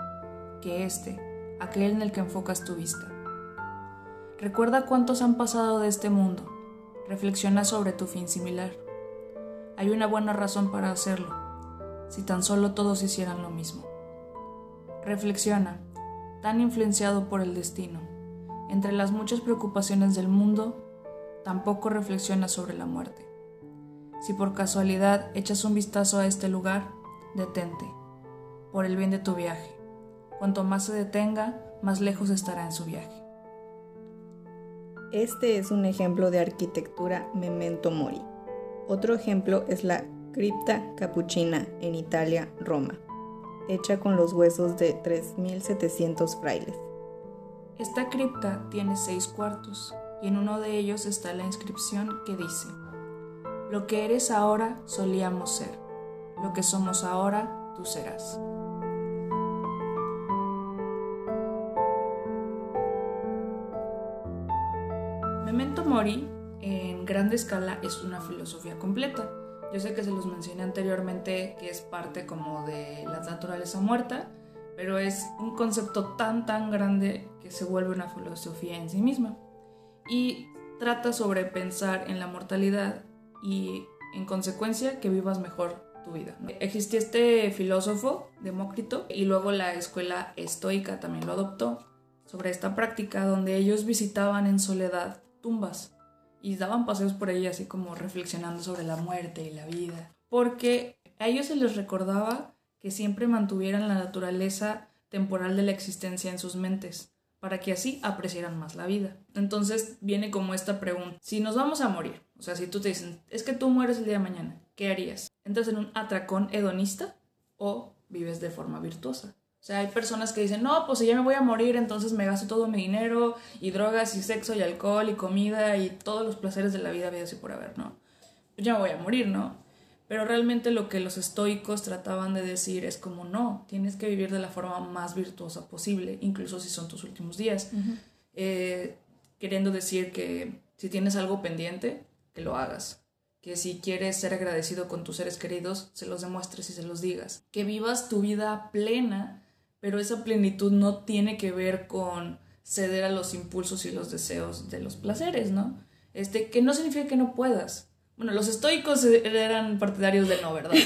que este, aquel en el que enfocas tu vista. Recuerda cuántos han pasado de este mundo. Reflexiona sobre tu fin similar. Hay una buena razón para hacerlo, si tan solo todos hicieran lo mismo. Reflexiona, tan influenciado por el destino. Entre las muchas preocupaciones del mundo, tampoco reflexiona sobre la muerte. Si por casualidad echas un vistazo a este lugar, detente, por el bien de tu viaje. Cuanto más se detenga, más lejos estará en su viaje.
Este es un ejemplo de arquitectura memento mori. Otro ejemplo es la cripta capuchina en Italia, Roma, hecha con los huesos de 3.700 frailes.
Esta cripta tiene seis cuartos y en uno de ellos está la inscripción que dice, Lo que eres ahora solíamos ser, lo que somos ahora tú serás. Memento Mori en grande escala es una filosofía completa. Yo sé que se los mencioné anteriormente que es parte como de la naturaleza muerta, pero es un concepto tan tan grande que se vuelve una filosofía en sí misma. Y trata sobre pensar en la mortalidad y en consecuencia que vivas mejor tu vida. Existió este filósofo, Demócrito, y luego la escuela estoica también lo adoptó sobre esta práctica donde ellos visitaban en soledad tumbas y daban paseos por ahí así como reflexionando sobre la muerte y la vida, porque a ellos se les recordaba que siempre mantuvieran la naturaleza temporal de la existencia en sus mentes, para que así apreciaran más la vida. Entonces viene como esta pregunta, si nos vamos a morir, o sea, si tú te dicen, es que tú mueres el día de mañana, ¿qué harías? ¿Entras en un atracón hedonista o vives de forma virtuosa? O sea, hay personas que dicen, no, pues si ya me voy a morir, entonces me gasto todo mi dinero y drogas y sexo y alcohol y comida y todos los placeres de la vida, vida así por haber, ¿no? Pues ya me voy a morir, ¿no? Pero realmente lo que los estoicos trataban de decir es como, no, tienes que vivir de la forma más virtuosa posible, incluso si son tus últimos días. Eh, queriendo decir que si tienes algo pendiente, que lo hagas. Que si quieres ser agradecido con tus seres queridos, se los demuestres y se los digas. Que vivas tu vida plena pero esa plenitud no tiene que ver con ceder a los impulsos y los deseos de los placeres, ¿no? Este, que no significa que no puedas. Bueno, los estoicos eran partidarios de no, ¿verdad?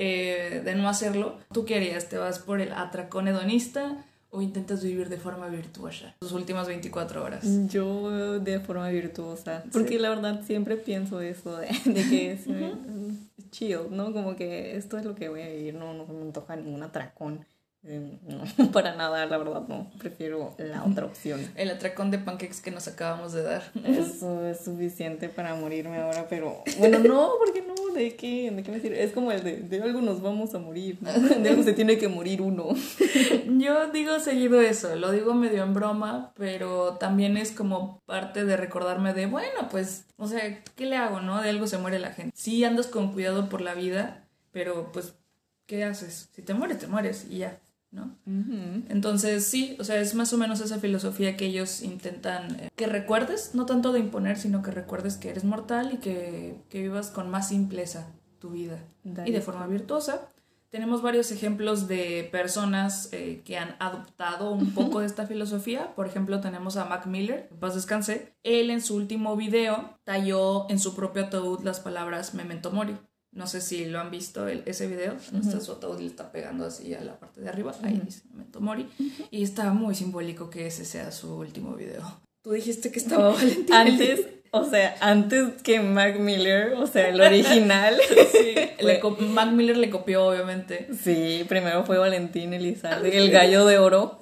Eh, de no hacerlo. ¿Tú qué harías? ¿Te vas por el atracón hedonista o intentas vivir de forma virtuosa tus últimas 24 horas?
Yo de forma virtuosa, porque la verdad siempre pienso eso de, que es chido, ¿no? Como que esto es lo que voy a vivir, no, no me antoja ningún atracón. Eh, no, para nada, la verdad no. Prefiero la otra opción.
El atracón de pancakes que nos acabamos de dar.
Eso es suficiente para morirme ahora, pero bueno, no, porque no, ¿de qué? ¿De qué me sirve? Es como el de, de algo nos vamos a morir, De algo se tiene que morir uno.
Yo digo seguido eso, lo digo medio en broma, pero también es como parte de recordarme de, bueno, pues, o sea, ¿qué le hago, no? De algo se muere la gente. Sí andas con cuidado por la vida, pero pues, ¿qué haces? Si te mueres, te mueres y ya. ¿No? Entonces sí, o sea, es más o menos esa filosofía que ellos intentan eh, que recuerdes, no tanto de imponer, sino que recuerdes que eres mortal y que, que vivas con más simpleza tu vida y de forma virtuosa. Tenemos varios ejemplos de personas eh, que han adoptado un poco de esta filosofía. Por ejemplo, tenemos a Mac Miller, paz descanse. Él en su último video talló en su propio ataúd las palabras Memento Mori. No sé si lo han visto ese video. está su ataúd le está pegando así a la parte de arriba. Ahí dice Memento Mori. Y está muy simbólico que ese sea su último video. Tú dijiste que estaba Valentín.
Antes, o sea, antes que Mac Miller, o sea, el original.
sí, Mac Miller le copió, obviamente.
Sí, primero fue Valentín Elizalde, el gallo de oro.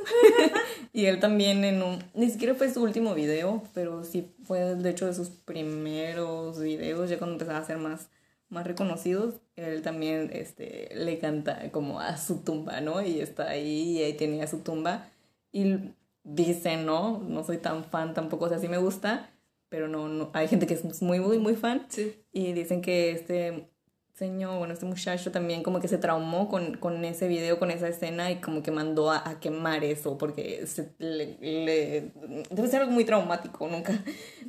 y él también en un. Ni siquiera fue su último video, pero sí fue de hecho de sus primeros videos, ya cuando empezaba a ser más, más reconocidos. Él también este, le canta como a su tumba, ¿no? Y está ahí y ahí tenía su tumba. Y dice, ¿no? No soy tan fan tampoco, o sea, sí me gusta, pero no, no, hay gente que es muy, muy, muy fan.
Sí.
Y dicen que este señor, bueno, este muchacho también como que se traumó con, con ese video, con esa escena y como que mandó a, quemar eso porque se, le, debe ser algo muy traumático, nunca,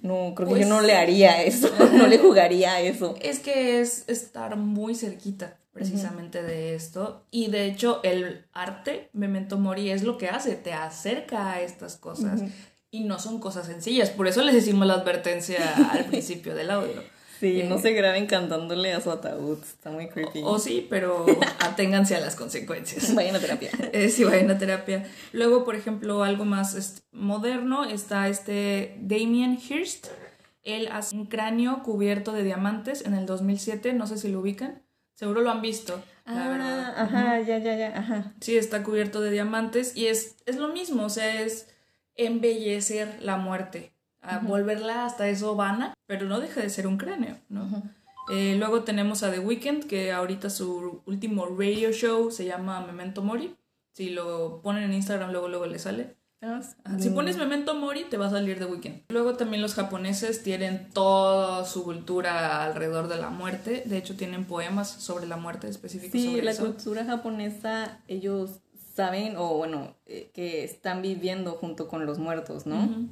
no, creo que yo pues no le haría eso, no le jugaría eso.
Es que es estar muy cerquita precisamente de esto. Y de hecho, el arte, Memento Mori, es lo que hace, te acerca a estas cosas. Y no son cosas sencillas. Por eso les decimos la advertencia al principio del audio.
Sí, no eh, se graben cantándole a su ataúd, está muy creepy.
O, sí, pero aténganse a las consecuencias.
Vayan a terapia.
Eh, sí, vayan a terapia. Luego, por ejemplo, algo más moderno está este Damien Hirst. Él hace un cráneo cubierto de diamantes en el 2007, no sé si lo ubican. Seguro lo han visto, la
ah,
verdad.
Ajá, ya, ya, ya, ajá.
Sí, está cubierto de diamantes y es, es lo mismo, o sea, es embellecer la muerte, a volverla hasta eso vana, pero no deja de ser un cráneo, ¿no? Eh, luego tenemos a The Weeknd, que ahorita su último radio show se llama Memento Mori. Si lo ponen en Instagram, luego, luego le sale. Ah, si pones Memento Mori, te va a salir de Weekend. Luego también los japoneses tienen toda su cultura alrededor de la muerte. De hecho, tienen poemas sobre la muerte específicos.
Sí, la cultura japonesa, ellos saben, o bueno, eh, que están viviendo junto con los muertos, ¿no?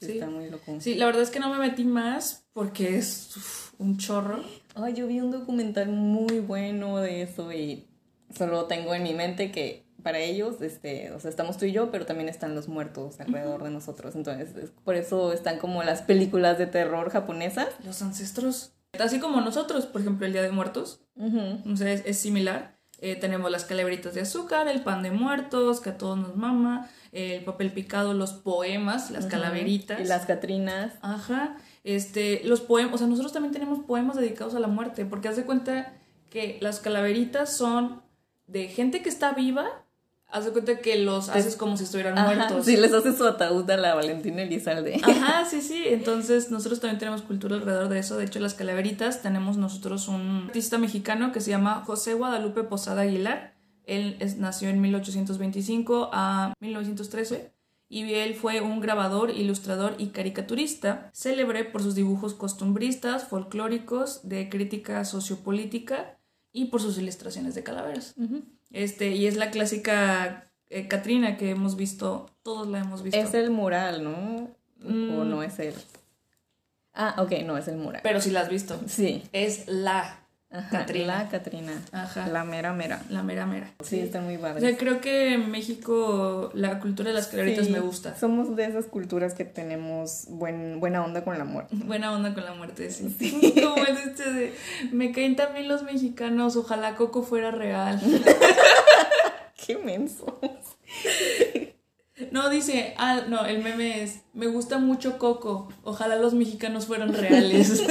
Sí. Está muy loco. Sí, la verdad es que no me metí más porque es un chorro.
Ay, yo vi un documental muy bueno de eso y solo tengo en mi mente que para ellos, este, o sea, estamos tú y yo, pero también están los muertos alrededor de nosotros. Entonces, por eso están como las películas de terror japonesas.
Los ancestros. Así como nosotros, por ejemplo, el Día de Muertos. Entonces, es, similar. Eh, tenemos las calabritas de azúcar, el pan de muertos, que a todos nos mama, el papel picado, los poemas, las calaveritas.
Y las catrinas.
Ajá. Este, los poemas, o sea, nosotros también tenemos poemas dedicados a la muerte, porque haz de cuenta que las calaveritas son de gente que está viva Haz de cuenta que los haces como si estuvieran muertos.
Sí, les haces su ataúd a la Valentina Elizalde.
Ajá, sí, sí. Entonces, nosotros también tenemos cultura alrededor de eso. De hecho, las calaveritas, tenemos nosotros un artista mexicano que se llama José Guadalupe Posada Aguilar. Él nació en 1825 a 1913 y él fue un grabador, ilustrador y caricaturista, célebre por sus dibujos costumbristas, folclóricos, de crítica sociopolítica y por sus ilustraciones de calaveras. Este, y es la clásica eh, Katrina que hemos visto, todos la hemos visto.
Es el mural, ¿no? ¿O mm. no es él? Ah, ok, no es el mural.
Pero sí la has visto.
Sí.
Es la Catrina.
La Catrina.
Ajá.
La mera mera.
La mera mera.
Sí, está muy padre.
O sea, creo que en México la cultura de las calaveritas me gusta.
Somos de esas culturas que tenemos buen, buena onda con la muerte.
Buena onda con la muerte, sí. sí. Como es este de, me caen también los mexicanos, ojalá Coco fuera real.
Qué menso.
No, dice, ah, no, el meme es, me gusta mucho Coco, ojalá los mexicanos fueran reales.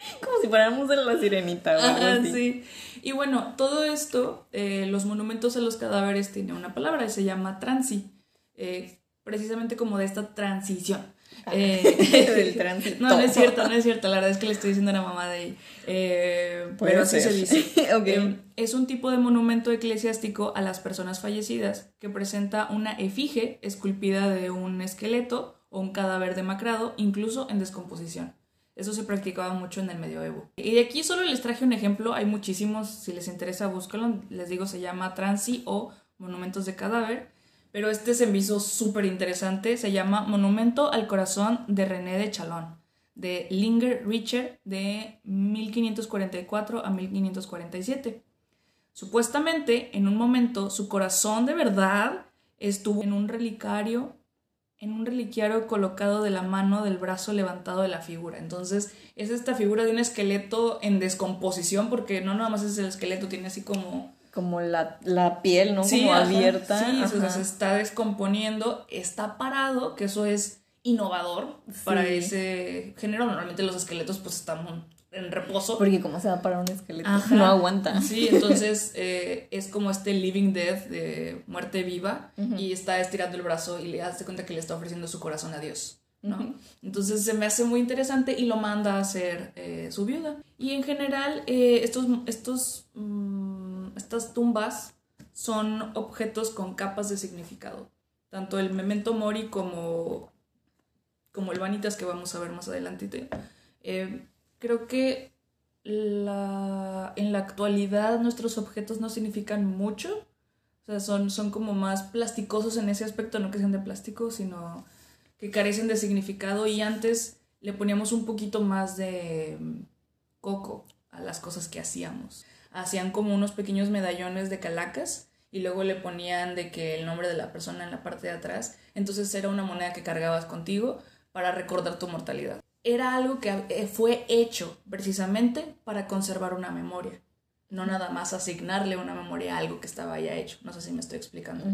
Como si fuéramos de la sirenita.
Ajá, sí. Y bueno, todo esto, eh, los monumentos a los cadáveres tiene una palabra y se llama transi. Eh, precisamente como de esta transición.
Ah, eh, del tránsito.
No, no es cierto, no es cierto. La verdad es que le estoy diciendo a la mamá de ahí. pero así se dice. es un tipo de monumento eclesiástico a las personas fallecidas que presenta una efigie esculpida de un esqueleto o un cadáver demacrado, incluso en descomposición. Eso se practicaba mucho en el medioevo. Y de aquí solo les traje un ejemplo, hay muchísimos, si les interesa búscalo, les digo se llama transi o monumentos de cadáver, pero este se me hizo súper interesante, se llama Monumento al Corazón de René de Chalón, de Linger Richer, de 1544 a 1547. Supuestamente, en un momento, su corazón de verdad estuvo en un relicario en un reliquiario colocado de la mano del brazo levantado de la figura. Entonces, es esta figura de un esqueleto en descomposición, porque no nada más es el esqueleto, tiene así como...
Como la, piel, ¿no? como abierta.
Sí, se está descomponiendo, está parado, que eso es innovador para ese género. Normalmente los esqueletos pues están en reposo.
Porque como se va para un esqueleto, no aguanta.
Sí, entonces eh, es como este living death de muerte viva y está estirando el brazo y le das cuenta que le está ofreciendo su corazón a Dios. ¿no? Entonces se me hace muy interesante y lo manda a hacer eh, su viuda. Y en general, eh, estos, estos, mm, estas tumbas son objetos con capas de significado. Tanto el memento mori como, como el vanitas que vamos a ver más adelante. Eh, creo que la, en la actualidad nuestros objetos no significan mucho. O sea, son, son como más plasticosos en ese aspecto, no que sean de plástico, sino que carecen de significado y antes le poníamos un poquito más de mm, coco a las cosas que hacíamos. Hacían como unos pequeños medallones de calacas y luego le ponían de que el nombre de la persona en la parte de atrás. Entonces era una moneda que cargabas contigo para recordar tu mortalidad era algo que eh, fue hecho precisamente para conservar una memoria, no nada más asignarle una memoria a algo que estaba ya hecho. No sé si me estoy explicando.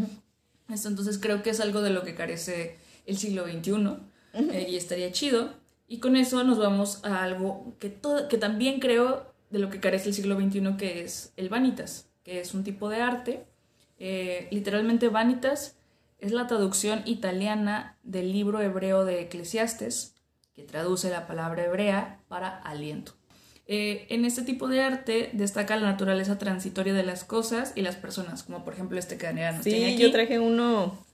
Esto entonces creo que es algo de lo que carece el siglo XXI eh, y estaría chido. Y con eso nos vamos a algo que, que también creo de lo que carece el siglo XXI, que es el vanitas, que es un tipo de arte. Eh, literalmente vanitas es la traducción italiana del libro hebreo de Eclesiastes, que traduce la palabra hebrea para aliento. Eh, en este tipo de arte destaca la naturaleza transitoria de las cosas y las personas, como por ejemplo este que nos
sí, aquí. yo traje uno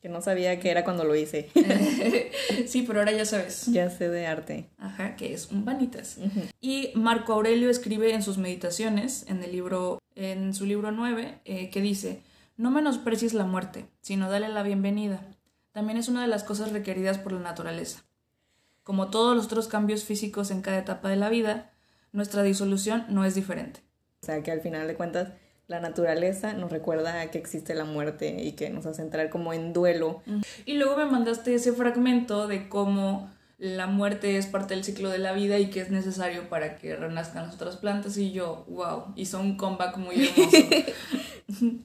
que no sabía que era cuando lo hice.
sí, pero ahora ya sabes.
Ya sé de arte.
Ajá, que es un vanitas. Y Marco Aurelio escribe en sus meditaciones, en el libro, en su libro 9, eh, que dice, no menosprecies la muerte, sino dale la bienvenida. También es una de las cosas requeridas por la naturaleza. Como todos los otros cambios físicos en cada etapa de la vida, nuestra disolución no es diferente.
O sea que al final de cuentas la naturaleza nos recuerda que existe la muerte y que nos hace entrar como en duelo.
Y luego me mandaste ese fragmento de cómo la muerte es parte del ciclo de la vida y que es necesario para que renazcan las otras plantas y yo, wow, hizo un comeback muy hermoso.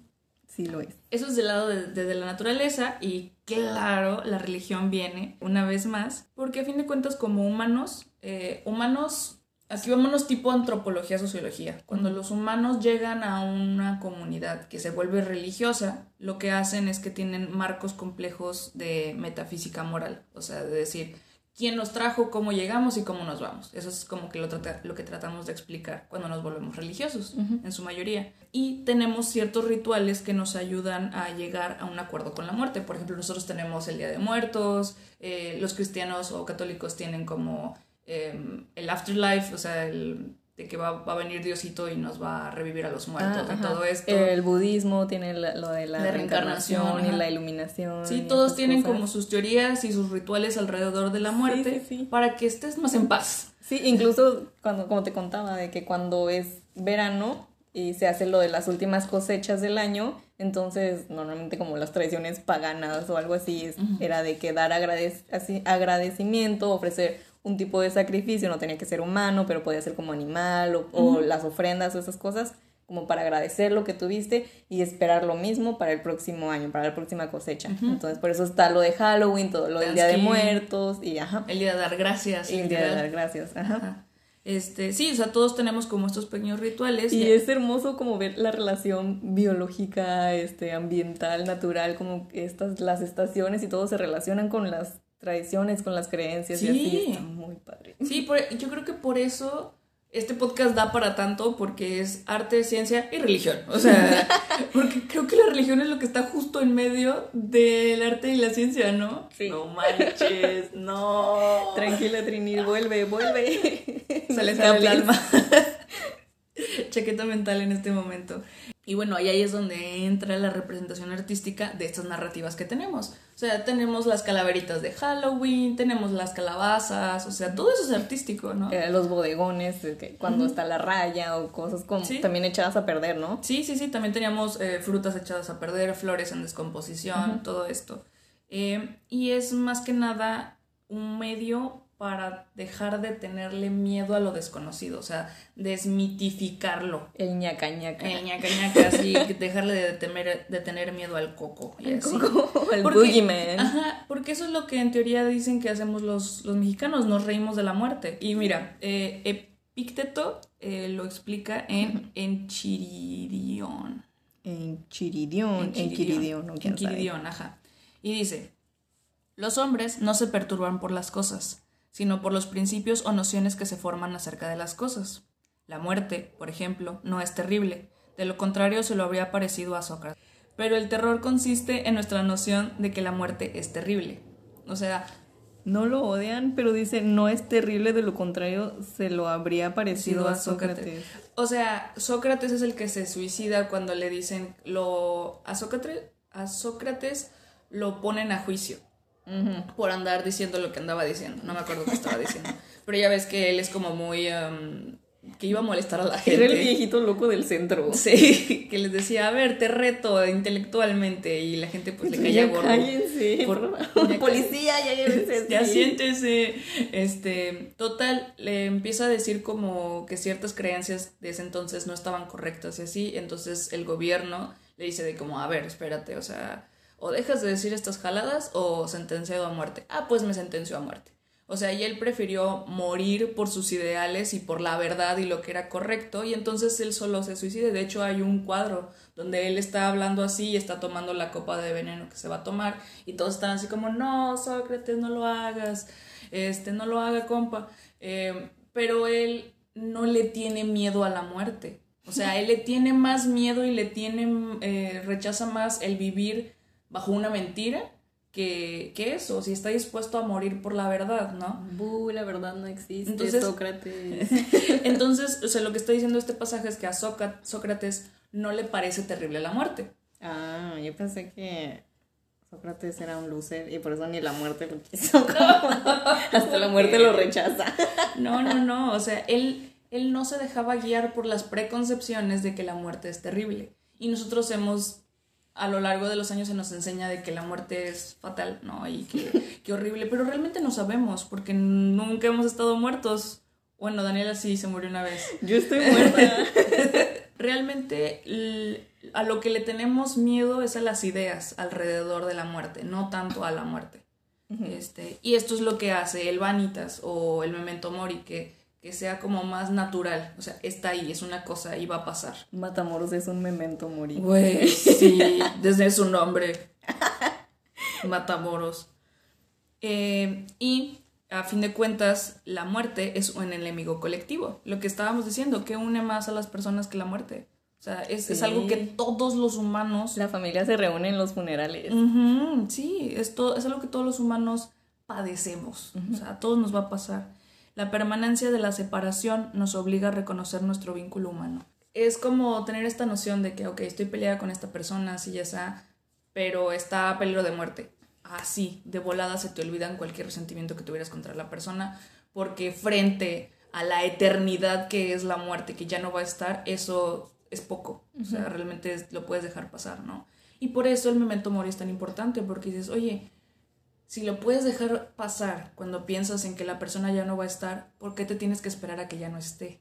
Sí lo es.
Eso es del lado de, la naturaleza y claro, la religión viene una vez más, porque a fin de cuentas como humanos, eh, humanos, aquí vámonos tipo antropología, sociología, cuando los humanos llegan a una comunidad que se vuelve religiosa, lo que hacen es que tienen marcos complejos de metafísica moral, o sea, de decir, quién nos trajo, cómo llegamos y cómo nos vamos. Eso es como que lo, lo que tratamos de explicar cuando nos volvemos religiosos, en su mayoría. Y tenemos ciertos rituales que nos ayudan a llegar a un acuerdo con la muerte. Por ejemplo, nosotros tenemos el Día de Muertos, eh, los cristianos o católicos tienen como em, el afterlife, o sea, el de que va, a venir Diosito y nos va a revivir a los muertos y todo esto.
El budismo tiene lo de la, reencarnación, y la iluminación.
Sí, todos tienen como sus teorías y sus rituales alrededor de la muerte para que estés más en paz.
Sí, incluso cuando, como te contaba, de que cuando es verano y se hace lo de las últimas cosechas del año, entonces normalmente como las tradiciones paganas o algo así, era de que dar agradecimiento, ofrecer un tipo de sacrificio, no tenía que ser humano, pero podía ser como animal o, las ofrendas o esas cosas, como para agradecer lo que tuviste y esperar lo mismo para el próximo año, para la próxima cosecha. Entonces, por eso está lo de Halloween, todo lo del Día de Muertos y ajá.
El Día de dar gracias.
Y el Día de dar gracias, ajá.
Este, sí, o sea, todos tenemos como estos pequeños rituales.
Y, es hermoso como ver la relación biológica, este, ambiental, natural, como estas, las estaciones y todo se relacionan con las tradiciones, con las creencias y así. Está muy padre.
Sí, yo creo que por eso este podcast da para tanto porque es arte, ciencia y religión. O sea, porque creo que la religión es lo que está justo en medio del arte y la ciencia, ¿no?
Sí. No manches, no. Tranquila, Trini, vuelve, vuelve.
Se le sale el alma. Chaqueta mental en este momento. Y bueno, ahí es donde entra la representación artística de estas narrativas que tenemos. O sea, tenemos las calaveritas de Halloween, tenemos las calabazas, o sea, todo eso es artístico, ¿no?
Eh, los bodegones, cuando está la raya o cosas como también echadas a perder, ¿no?
Sí, sí, sí, también teníamos eh, frutas echadas a perder, flores en descomposición, todo esto. Eh, y es más que nada un medio para dejar de tenerle miedo a lo desconocido, o sea, desmitificarlo.
El ñaca ñaca.
El ñaca ñaca, sí, dejarle de, temer, de tener miedo al coco.
el coco, el boogeyman.
Ajá, porque eso es lo que en teoría dicen que hacemos los, los mexicanos, nos reímos de la muerte. Y mira, eh, Epicteto eh, lo explica en Enchiridión.
Enchiridión, Enchiridión,
no Enchiridión, ajá. Y dice, los hombres no se perturban por las cosas sino por los principios o nociones que se forman acerca de las cosas. La muerte, por ejemplo, no es terrible, de lo contrario se lo habría parecido a Sócrates. Pero el terror consiste en nuestra noción de que la muerte es terrible. O sea,
no lo odian, pero dice no es terrible, de lo contrario se lo habría parecido a Sócrates.
O sea, Sócrates es el que se suicida cuando le dicen lo a Sócrates, a Sócrates lo ponen a juicio por andar diciendo lo que andaba diciendo. No me acuerdo qué estaba diciendo. Pero ya ves que él es como muy... que iba a molestar a la gente.
Era el viejito loco del centro.
Sí, que les decía, a ver, te reto intelectualmente y la gente pues le caía gordo.
Cállense, por, policía, ya
Ya siéntese. Este, total, le empieza a decir como que ciertas creencias de ese entonces no estaban correctas y así, entonces el gobierno le dice de como, a ver, espérate, o sea, o dejas de decir estas jaladas o sentenciado a muerte. Ah, pues me sentenció a muerte. O sea, y él prefirió morir por sus ideales y por la verdad y lo que era correcto, y entonces él solo se suicide. De hecho, hay un cuadro donde él está hablando así y está tomando la copa de veneno que se va a tomar, y todos están así como, no, Sócrates, no lo hagas, este, no lo haga, compa. Eh, pero él no le tiene miedo a la muerte. O sea, él le tiene más miedo y le tiene, eh, rechaza más el vivir bajo una mentira que, que, eso, si está dispuesto a morir por la verdad, ¿no?
Buh, la verdad no existe, entonces, Sócrates.
entonces, o sea, lo que está diciendo este pasaje es que a Sócrates no le parece terrible la muerte.
Ah, yo pensé que Sócrates era un loser y por eso ni la muerte lo quiso. Hasta la muerte lo rechaza.
no, no, no, o sea, él, él no se dejaba guiar por las preconcepciones de que la muerte es terrible. Y nosotros hemos a lo largo de los años se nos enseña de que la muerte es fatal, ¿no? Y que, horrible, pero realmente no sabemos porque nunca hemos estado muertos. Bueno, Daniela sí se murió una vez.
Yo estoy muerta.
realmente a lo que le tenemos miedo es a las ideas alrededor de la muerte, no tanto a la muerte. este, y esto es lo que hace el Vanitas o el Memento Mori, que que sea como más natural. O sea, está ahí, es una cosa y va a pasar.
Matamoros es un memento morir.
Güey, sí, desde su nombre. Matamoros. Eh, y a fin de cuentas, la muerte es un enemigo colectivo. Lo que estábamos diciendo, que une más a las personas que la muerte. O sea, es, algo que todos los humanos...
La familia se reúne en los funerales.
sí, es, es algo que todos los humanos padecemos. O sea, a todos nos va a pasar. La permanencia de la separación nos obliga a reconocer nuestro vínculo humano. Es como tener esta noción de que, ok, estoy peleada con esta persona, así ya sea, pero está a peligro de muerte. Así, de volada se te olvidan cualquier resentimiento que tuvieras contra la persona, porque frente a la eternidad que es la muerte, que ya no va a estar, eso es poco. O sea, realmente lo puedes dejar pasar, ¿no? Y por eso el memento mori es tan importante, porque dices, oye, si lo puedes dejar pasar cuando piensas en que la persona ya no va a estar, ¿por qué te tienes que esperar a que ya no esté?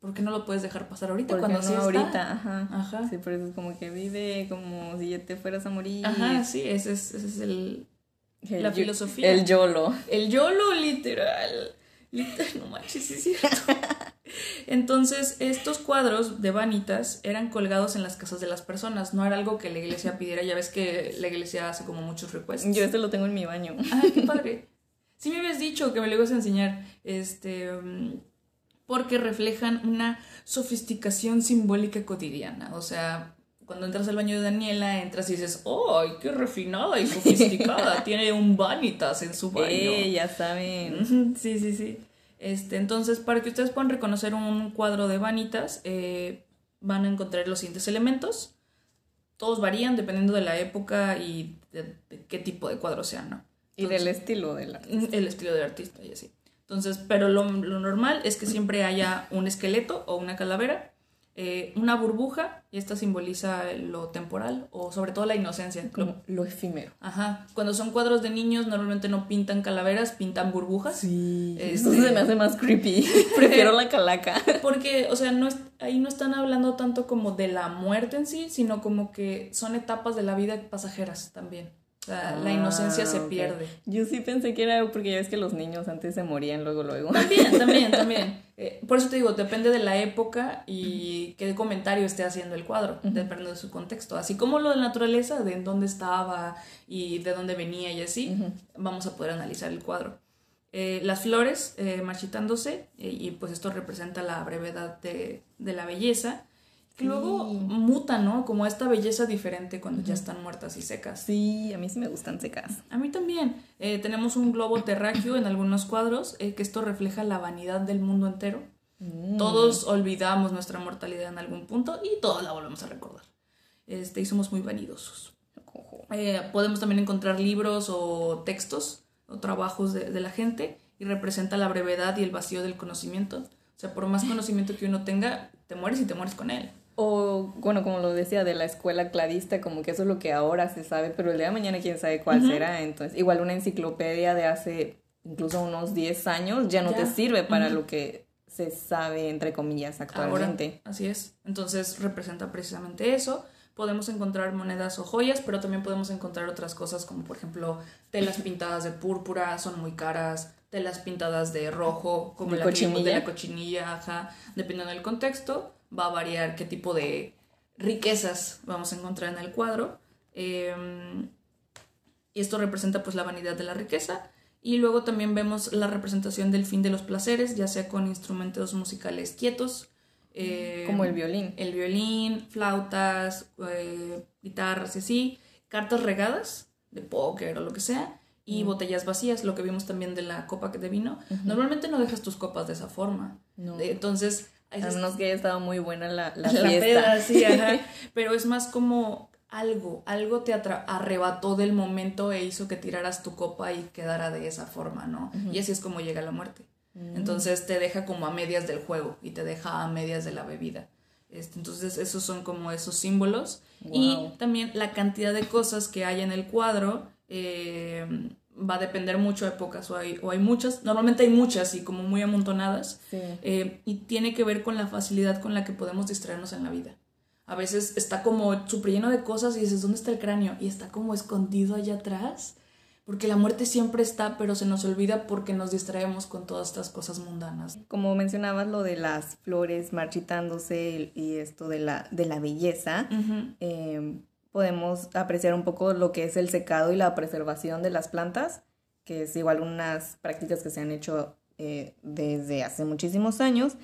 ¿Por qué no lo puedes dejar pasar ahorita cuando no
ahorita, ajá. ajá. Sí, por eso es como que vive como si ya te fueras a morir.
Ajá, sí, ese es, ese es el, la filosofía.
El YOLO.
El YOLO, literal. literal no manches, sí es cierto. Entonces, estos cuadros de vanitas eran colgados en las casas de las personas, no era algo que la iglesia pidiera, ya ves que la iglesia hace como muchos requests.
Yo este lo tengo en mi baño.
Ay, qué padre. Sí me habías dicho que me lo ibas a enseñar, este, porque reflejan una sofisticación simbólica cotidiana, o sea, cuando entras al baño de Daniela, entras y dices, ¡ay, qué refinada y sofisticada! Tiene un vanitas en su baño.
Eh, ya saben.
Sí, sí, sí. Este, entonces, para que ustedes puedan reconocer un cuadro de vanitas, eh, van a encontrar los siguientes elementos. Todos varían dependiendo de la época y de, de qué tipo de cuadro sea, ¿no?
Y del estilo del artista.
El estilo del artista y así. Entonces, pero lo, lo normal es que siempre haya un esqueleto o una calavera eh, una burbuja, y esta simboliza lo temporal o sobre todo la inocencia.
Como lo efímero.
Ajá. Cuando son cuadros de niños, normalmente no pintan calaveras, pintan burbujas.
Sí. Eso se me hace más creepy. Prefiero la calaca.
Porque, o sea, no es, ahí no están hablando tanto como de la muerte en sí, sino como que son etapas de la vida pasajeras también la inocencia se ah, pierde.
Yo sí pensé que era porque ya ves que los niños antes se morían luego, luego.
También, también, también. Eh, por eso te digo, depende de la época y qué comentario esté haciendo el cuadro, dependiendo de su contexto. Así como lo de la naturaleza, de en dónde estaba y de dónde venía y así, vamos a poder analizar el cuadro. Eh, las flores eh, marchitándose, y pues esto representa la brevedad de, de la belleza que luego muta, ¿no? Como esta belleza diferente cuando ya están muertas y secas.
Sí, a mí sí me gustan secas.
A mí también. Eh, tenemos un globo terráqueo en algunos cuadros, eh, que esto refleja la vanidad del mundo entero. Mm. Todos olvidamos nuestra mortalidad en algún punto y todos la volvemos a recordar. Este, y somos muy vanidosos. Eh, podemos también encontrar libros o textos o trabajos de, de la gente y representa la brevedad y el vacío del conocimiento. O sea, por más conocimiento que uno tenga, te mueres y te mueres con él.
O, bueno, como lo decía, de la escuela cladista, como que eso es lo que ahora se sabe, pero el día de mañana quién sabe cuál será. Entonces, igual una enciclopedia de hace incluso unos 10 años ya no te sirve para lo que se sabe, entre comillas, actualmente.
así es. Entonces, representa precisamente eso. Podemos encontrar monedas o joyas, pero también podemos encontrar otras cosas como, por ejemplo, telas pintadas de púrpura, son muy caras telas pintadas de rojo, como la de la cochinilla, ajá, dependiendo del contexto va a variar qué tipo de riquezas vamos a encontrar en el cuadro. Em, y esto representa pues la vanidad de la riqueza. Y luego también vemos la representación del fin de los placeres, ya sea con instrumentos musicales quietos.
Em, Como el violín.
El violín, flautas, eh, guitarras y así. Cartas regadas de póker o lo que sea. Y botellas vacías, lo que vimos también de la copa de vino. Normalmente no dejas tus copas de esa forma. Entonces,
a menos que haya estado muy buena la, la, fiesta.
sí, ajá. Pero es más como algo, algo te arrebató del momento e hizo que tiraras tu copa y quedara de esa forma, ¿no? Y así es como llega la muerte. Mm. Entonces te deja como a medias del juego y te deja a medias de la bebida. Este, entonces esos son como esos símbolos. Y también la cantidad de cosas que hay en el cuadro. Eh, va a depender mucho de épocas o hay, o hay muchas, normalmente hay muchas y como muy amontonadas eh, y tiene que ver con la facilidad con la que podemos distraernos en la vida. A veces está como súper lleno de cosas y dices, ¿dónde está el cráneo? Y está como escondido allá atrás, porque la muerte siempre está, pero se nos olvida porque nos distraemos con todas estas cosas mundanas.
Como mencionabas lo de las flores marchitándose y esto de la, de la belleza, podemos apreciar un poco lo que es el secado y la preservación de las plantas, que es igual unas prácticas que se han hecho eh, desde hace muchísimos años,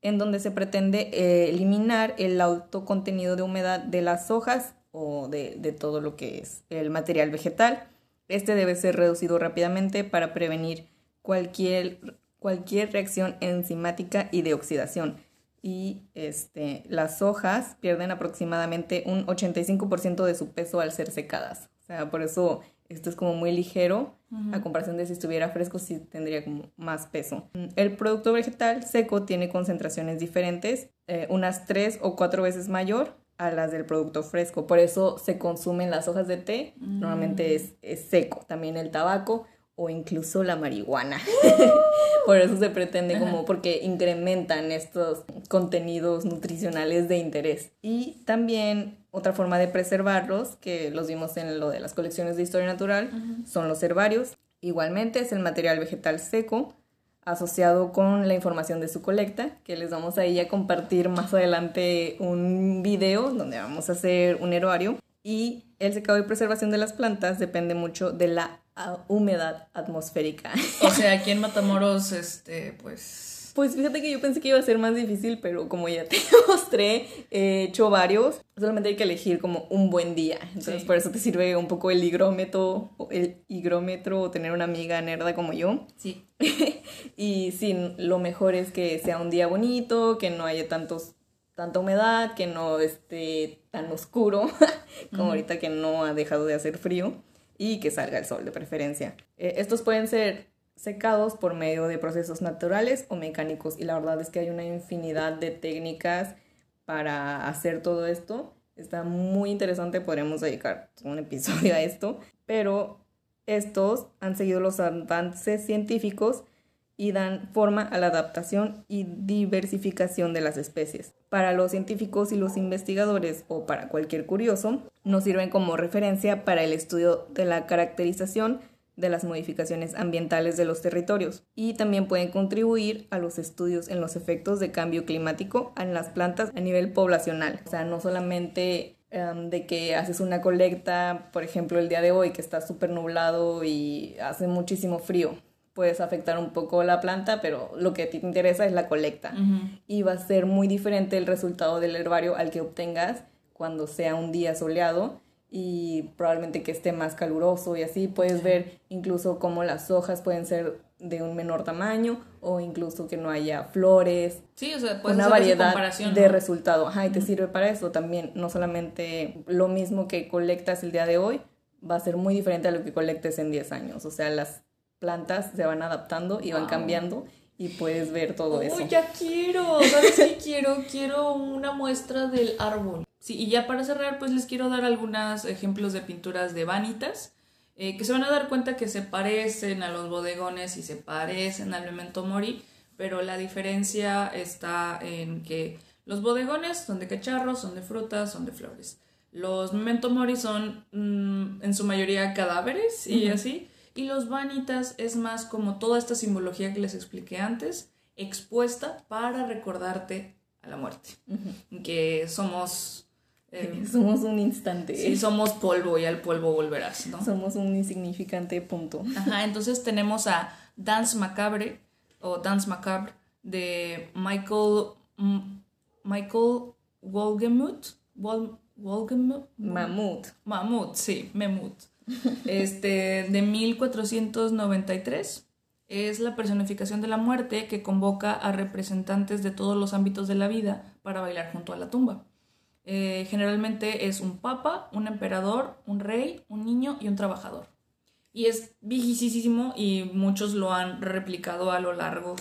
en donde se pretende eh, eliminar el alto contenido de humedad de las hojas o de, de todo lo que es el material vegetal. Este debe ser reducido rápidamente para prevenir cualquier, cualquier reacción enzimática y de oxidación y este, las hojas pierden aproximadamente un 85% de su peso al ser secadas. O sea, por eso esto es como muy ligero a comparación de si estuviera fresco, sí tendría como más peso. El producto vegetal seco tiene concentraciones diferentes, eh, unas tres o cuatro veces mayor a las del producto fresco. Por eso se consumen las hojas de té, normalmente mm. es, es seco. También el tabaco o incluso la marihuana. Por eso se pretende como porque incrementan estos contenidos nutricionales de interés. Y también otra forma de preservarlos, que los vimos en lo de las colecciones de historia natural, son los herbarios. Igualmente es el material vegetal seco asociado con la información de su colecta, que les vamos a ir a compartir más adelante un video donde vamos a hacer un herbario. Y el secado y preservación de las plantas depende mucho de la humedad atmosférica.
O sea, aquí en Matamoros, este, pues
Pues fíjate que yo pensé que iba a ser más difícil, pero como ya te mostré, he hecho varios. Solamente hay que elegir como un buen día. Entonces
Sí.
por eso te sirve un poco el higrómetro, el higrómetro o tener una amiga nerda como yo.
Sí.
Y sí, lo mejor es que sea un día bonito, que no haya tantos, tanta humedad, que no esté tan oscuro, como ahorita que no ha dejado de hacer frío, y que salga el sol de preferencia. Eh, estos pueden ser secados por medio de procesos naturales o mecánicos, y la verdad es que hay una infinidad de técnicas para hacer todo esto. Está muy interesante, podríamos dedicar un episodio a esto, pero estos han seguido los avances científicos y dan forma a la adaptación y diversificación de las especies. Para los científicos y los investigadores o para cualquier curioso, nos sirven como referencia para el estudio de la caracterización de las modificaciones ambientales de los territorios y también pueden contribuir a los estudios en los efectos de cambio climático en las plantas a nivel poblacional. O sea, no solamente em, de que haces una colecta, por ejemplo, el día de hoy que está súper nublado y hace muchísimo frío. Puedes afectar un poco la planta, pero lo que a ti te interesa es la colecta. Y va a ser muy diferente el resultado del herbario al que obtengas cuando sea un día soleado y probablemente que esté más caluroso y así. Puedes ver incluso cómo las hojas pueden ser de un menor tamaño o incluso que no haya flores,
Sí, o sea, puedes
una
hacer
variedad de resultado. Ajá, y te sirve para eso también, no solamente lo mismo que colectas el día de hoy, va a ser muy diferente a lo que colectes en 10 años, o sea, las plantas se van adaptando y van
Wow.
cambiando y puedes ver todo eso.
Uy, ya quiero, ¿sabes qué quiero? Quiero una muestra del árbol. Sí, y ya para cerrar, pues les quiero dar algunos ejemplos de pinturas de vanitas, eh, que se van a dar cuenta que se parecen a los bodegones y se parecen al memento mori, pero la diferencia está en que los bodegones son de cacharros, son de frutas, son de flores. Los memento mori son mm, en su mayoría cadáveres y así. Y los vanitas es más como toda esta simbología que les expliqué antes, expuesta para recordarte a la muerte. Que somos. eh,
Somos un instante.
sí, somos polvo y al polvo volverás, ¿no?
Somos un insignificante punto.
Ajá, entonces tenemos a Dance Macabre o Dance Macabre de Michael M- Michael Wolgemuth, Wol, Wolgemuth,
Mamut.
Mamut, sí, Memut. Este, de 1493. Es la personificación de la muerte que convoca a representantes de todos los ámbitos de la vida para bailar junto a la tumba. Eh, generalmente es un papa, un emperador, un rey, un niño y un trabajador. Y es viejísimo y muchos lo han replicado a lo largo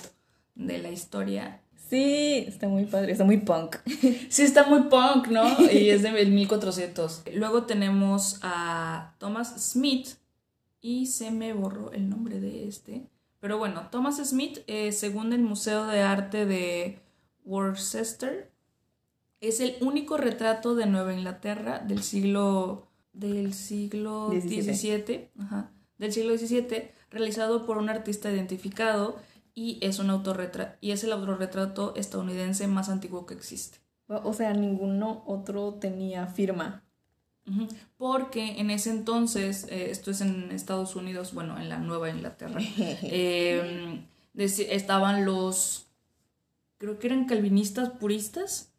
de la historia.
Sí, está muy padre, está muy punk.
Sí, está muy punk, ¿no? Y es de 1400. Luego tenemos a Thomas Smith y se me borró el nombre de este. Pero bueno, Thomas Smith, eh, según el Museo de Arte de Worcester, es el único retrato de Nueva Inglaterra del siglo del siglo
XVII.
Del siglo XVII, realizado por un artista identificado y es un autorretrato y es el autorretrato estadounidense más antiguo que existe.
O sea, ninguno otro tenía firma.
Porque en ese entonces, eh, esto es en Estados Unidos, bueno, en la Nueva Inglaterra, eh, deci- estaban los, creo que eran calvinistas puristas.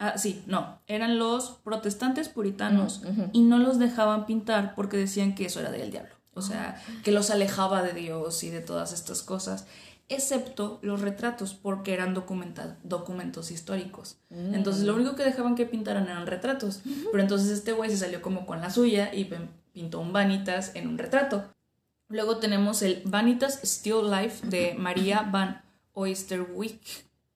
Ah, sí, no, eran los protestantes puritanos y no los dejaban pintar porque decían que eso era del diablo. O sea, que los alejaba de Dios y de todas estas cosas, excepto los retratos porque eran documentos históricos. Entonces lo único que dejaban que pintaran eran retratos. Pero entonces este güey se salió como con la suya y pintó un Vanitas en un retrato. Luego tenemos el Vanitas Still Life de María van Oysterwyck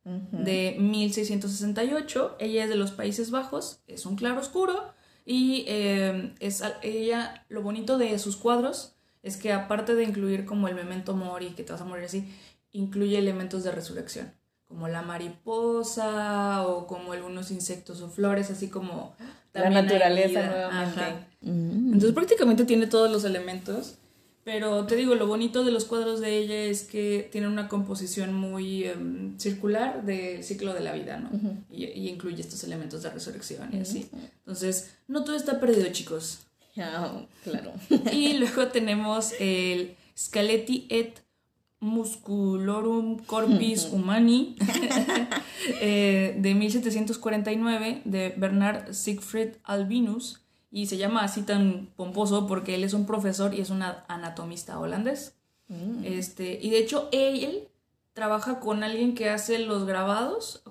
de 1668. Ella es de los Países Bajos, es un claro oscuro y eh, es ella lo bonito de sus cuadros es que aparte de incluir como el memento mori que te vas a morir así, incluye elementos de resurrección, como la mariposa o como algunos insectos o flores, así como
La naturaleza nuevamente.
Ajá. Entonces prácticamente tiene todos los elementos. Pero te digo, lo bonito de los cuadros de ella es que tienen una composición muy em, circular del ciclo de la vida, ¿no? y, y incluye estos elementos de resurrección y así. Entonces, no todo está perdido, chicos.
Ah, claro.
Y luego tenemos el Scaletti et Musculorum Corpus Humani eh, de 1749 de Bernard Siegfried Albinus y se llama así tan pomposo porque él es un profesor y es un anatomista holandés.
Mm.
Este, y de hecho él trabaja con alguien que hace los grabados,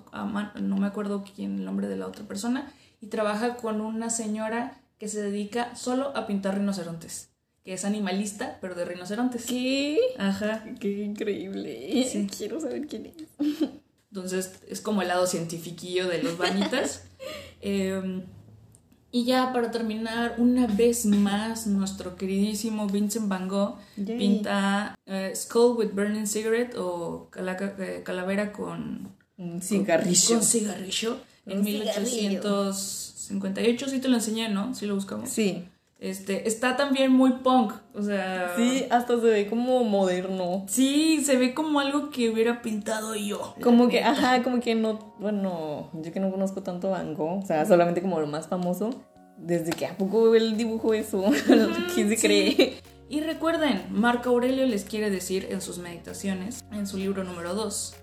no me acuerdo quién el nombre de la otra persona, y trabaja con una señora que se dedica solo a pintar rinocerontes, que es animalista, pero de rinocerontes.
¿Qué?
Ajá.
Qué increíble.
Sí.
Quiero saber quién es.
Entonces es como el lado cientifiquillo de los bañitas. Eh, y ya para terminar, una vez más, nuestro queridísimo Vincent Van Gogh
Yay.
pinta eh, Skull with Burning Cigarette o calaca- eh, Calavera con,
Un cigarrillo.
con cigarrillo en
Un
1858. Sí te lo enseñé, ¿no? Sí lo buscamos.
Sí.
Este, está también muy punk, o sea...
Sí, hasta se ve como moderno.
Sí, se ve como algo que hubiera pintado yo.
Como que, ajá, como que no, bueno, yo que no conozco tanto Van Gogh, o sea, solamente como lo más famoso, desde que a poco él dibujó eso, ¿quién se
sí.
cree?
Y recuerden, Marco Aurelio les quiere decir en sus meditaciones, en su libro número 2,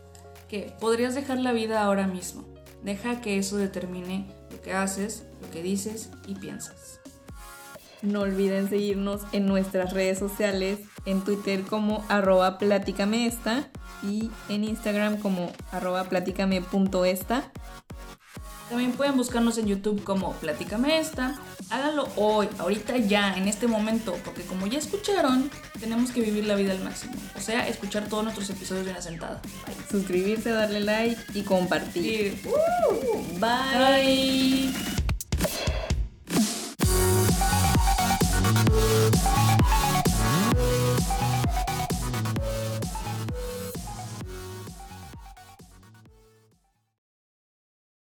que podrías dejar la vida ahora mismo. Deja que eso determine lo que haces, lo que dices y piensas.
No olviden seguirnos en nuestras redes sociales, en Twitter como arroba platicameesta y en Instagram como arroba platicame.esta.
También pueden buscarnos en YouTube como Platícame esta. Háganlo hoy, ahorita ya, en este momento, porque como ya escucharon, tenemos que vivir la vida al máximo. O sea, escuchar todos nuestros episodios de una sentada.
Suscribirse, darle like y compartir.
Sí.
Bye.
Bye. Thank you.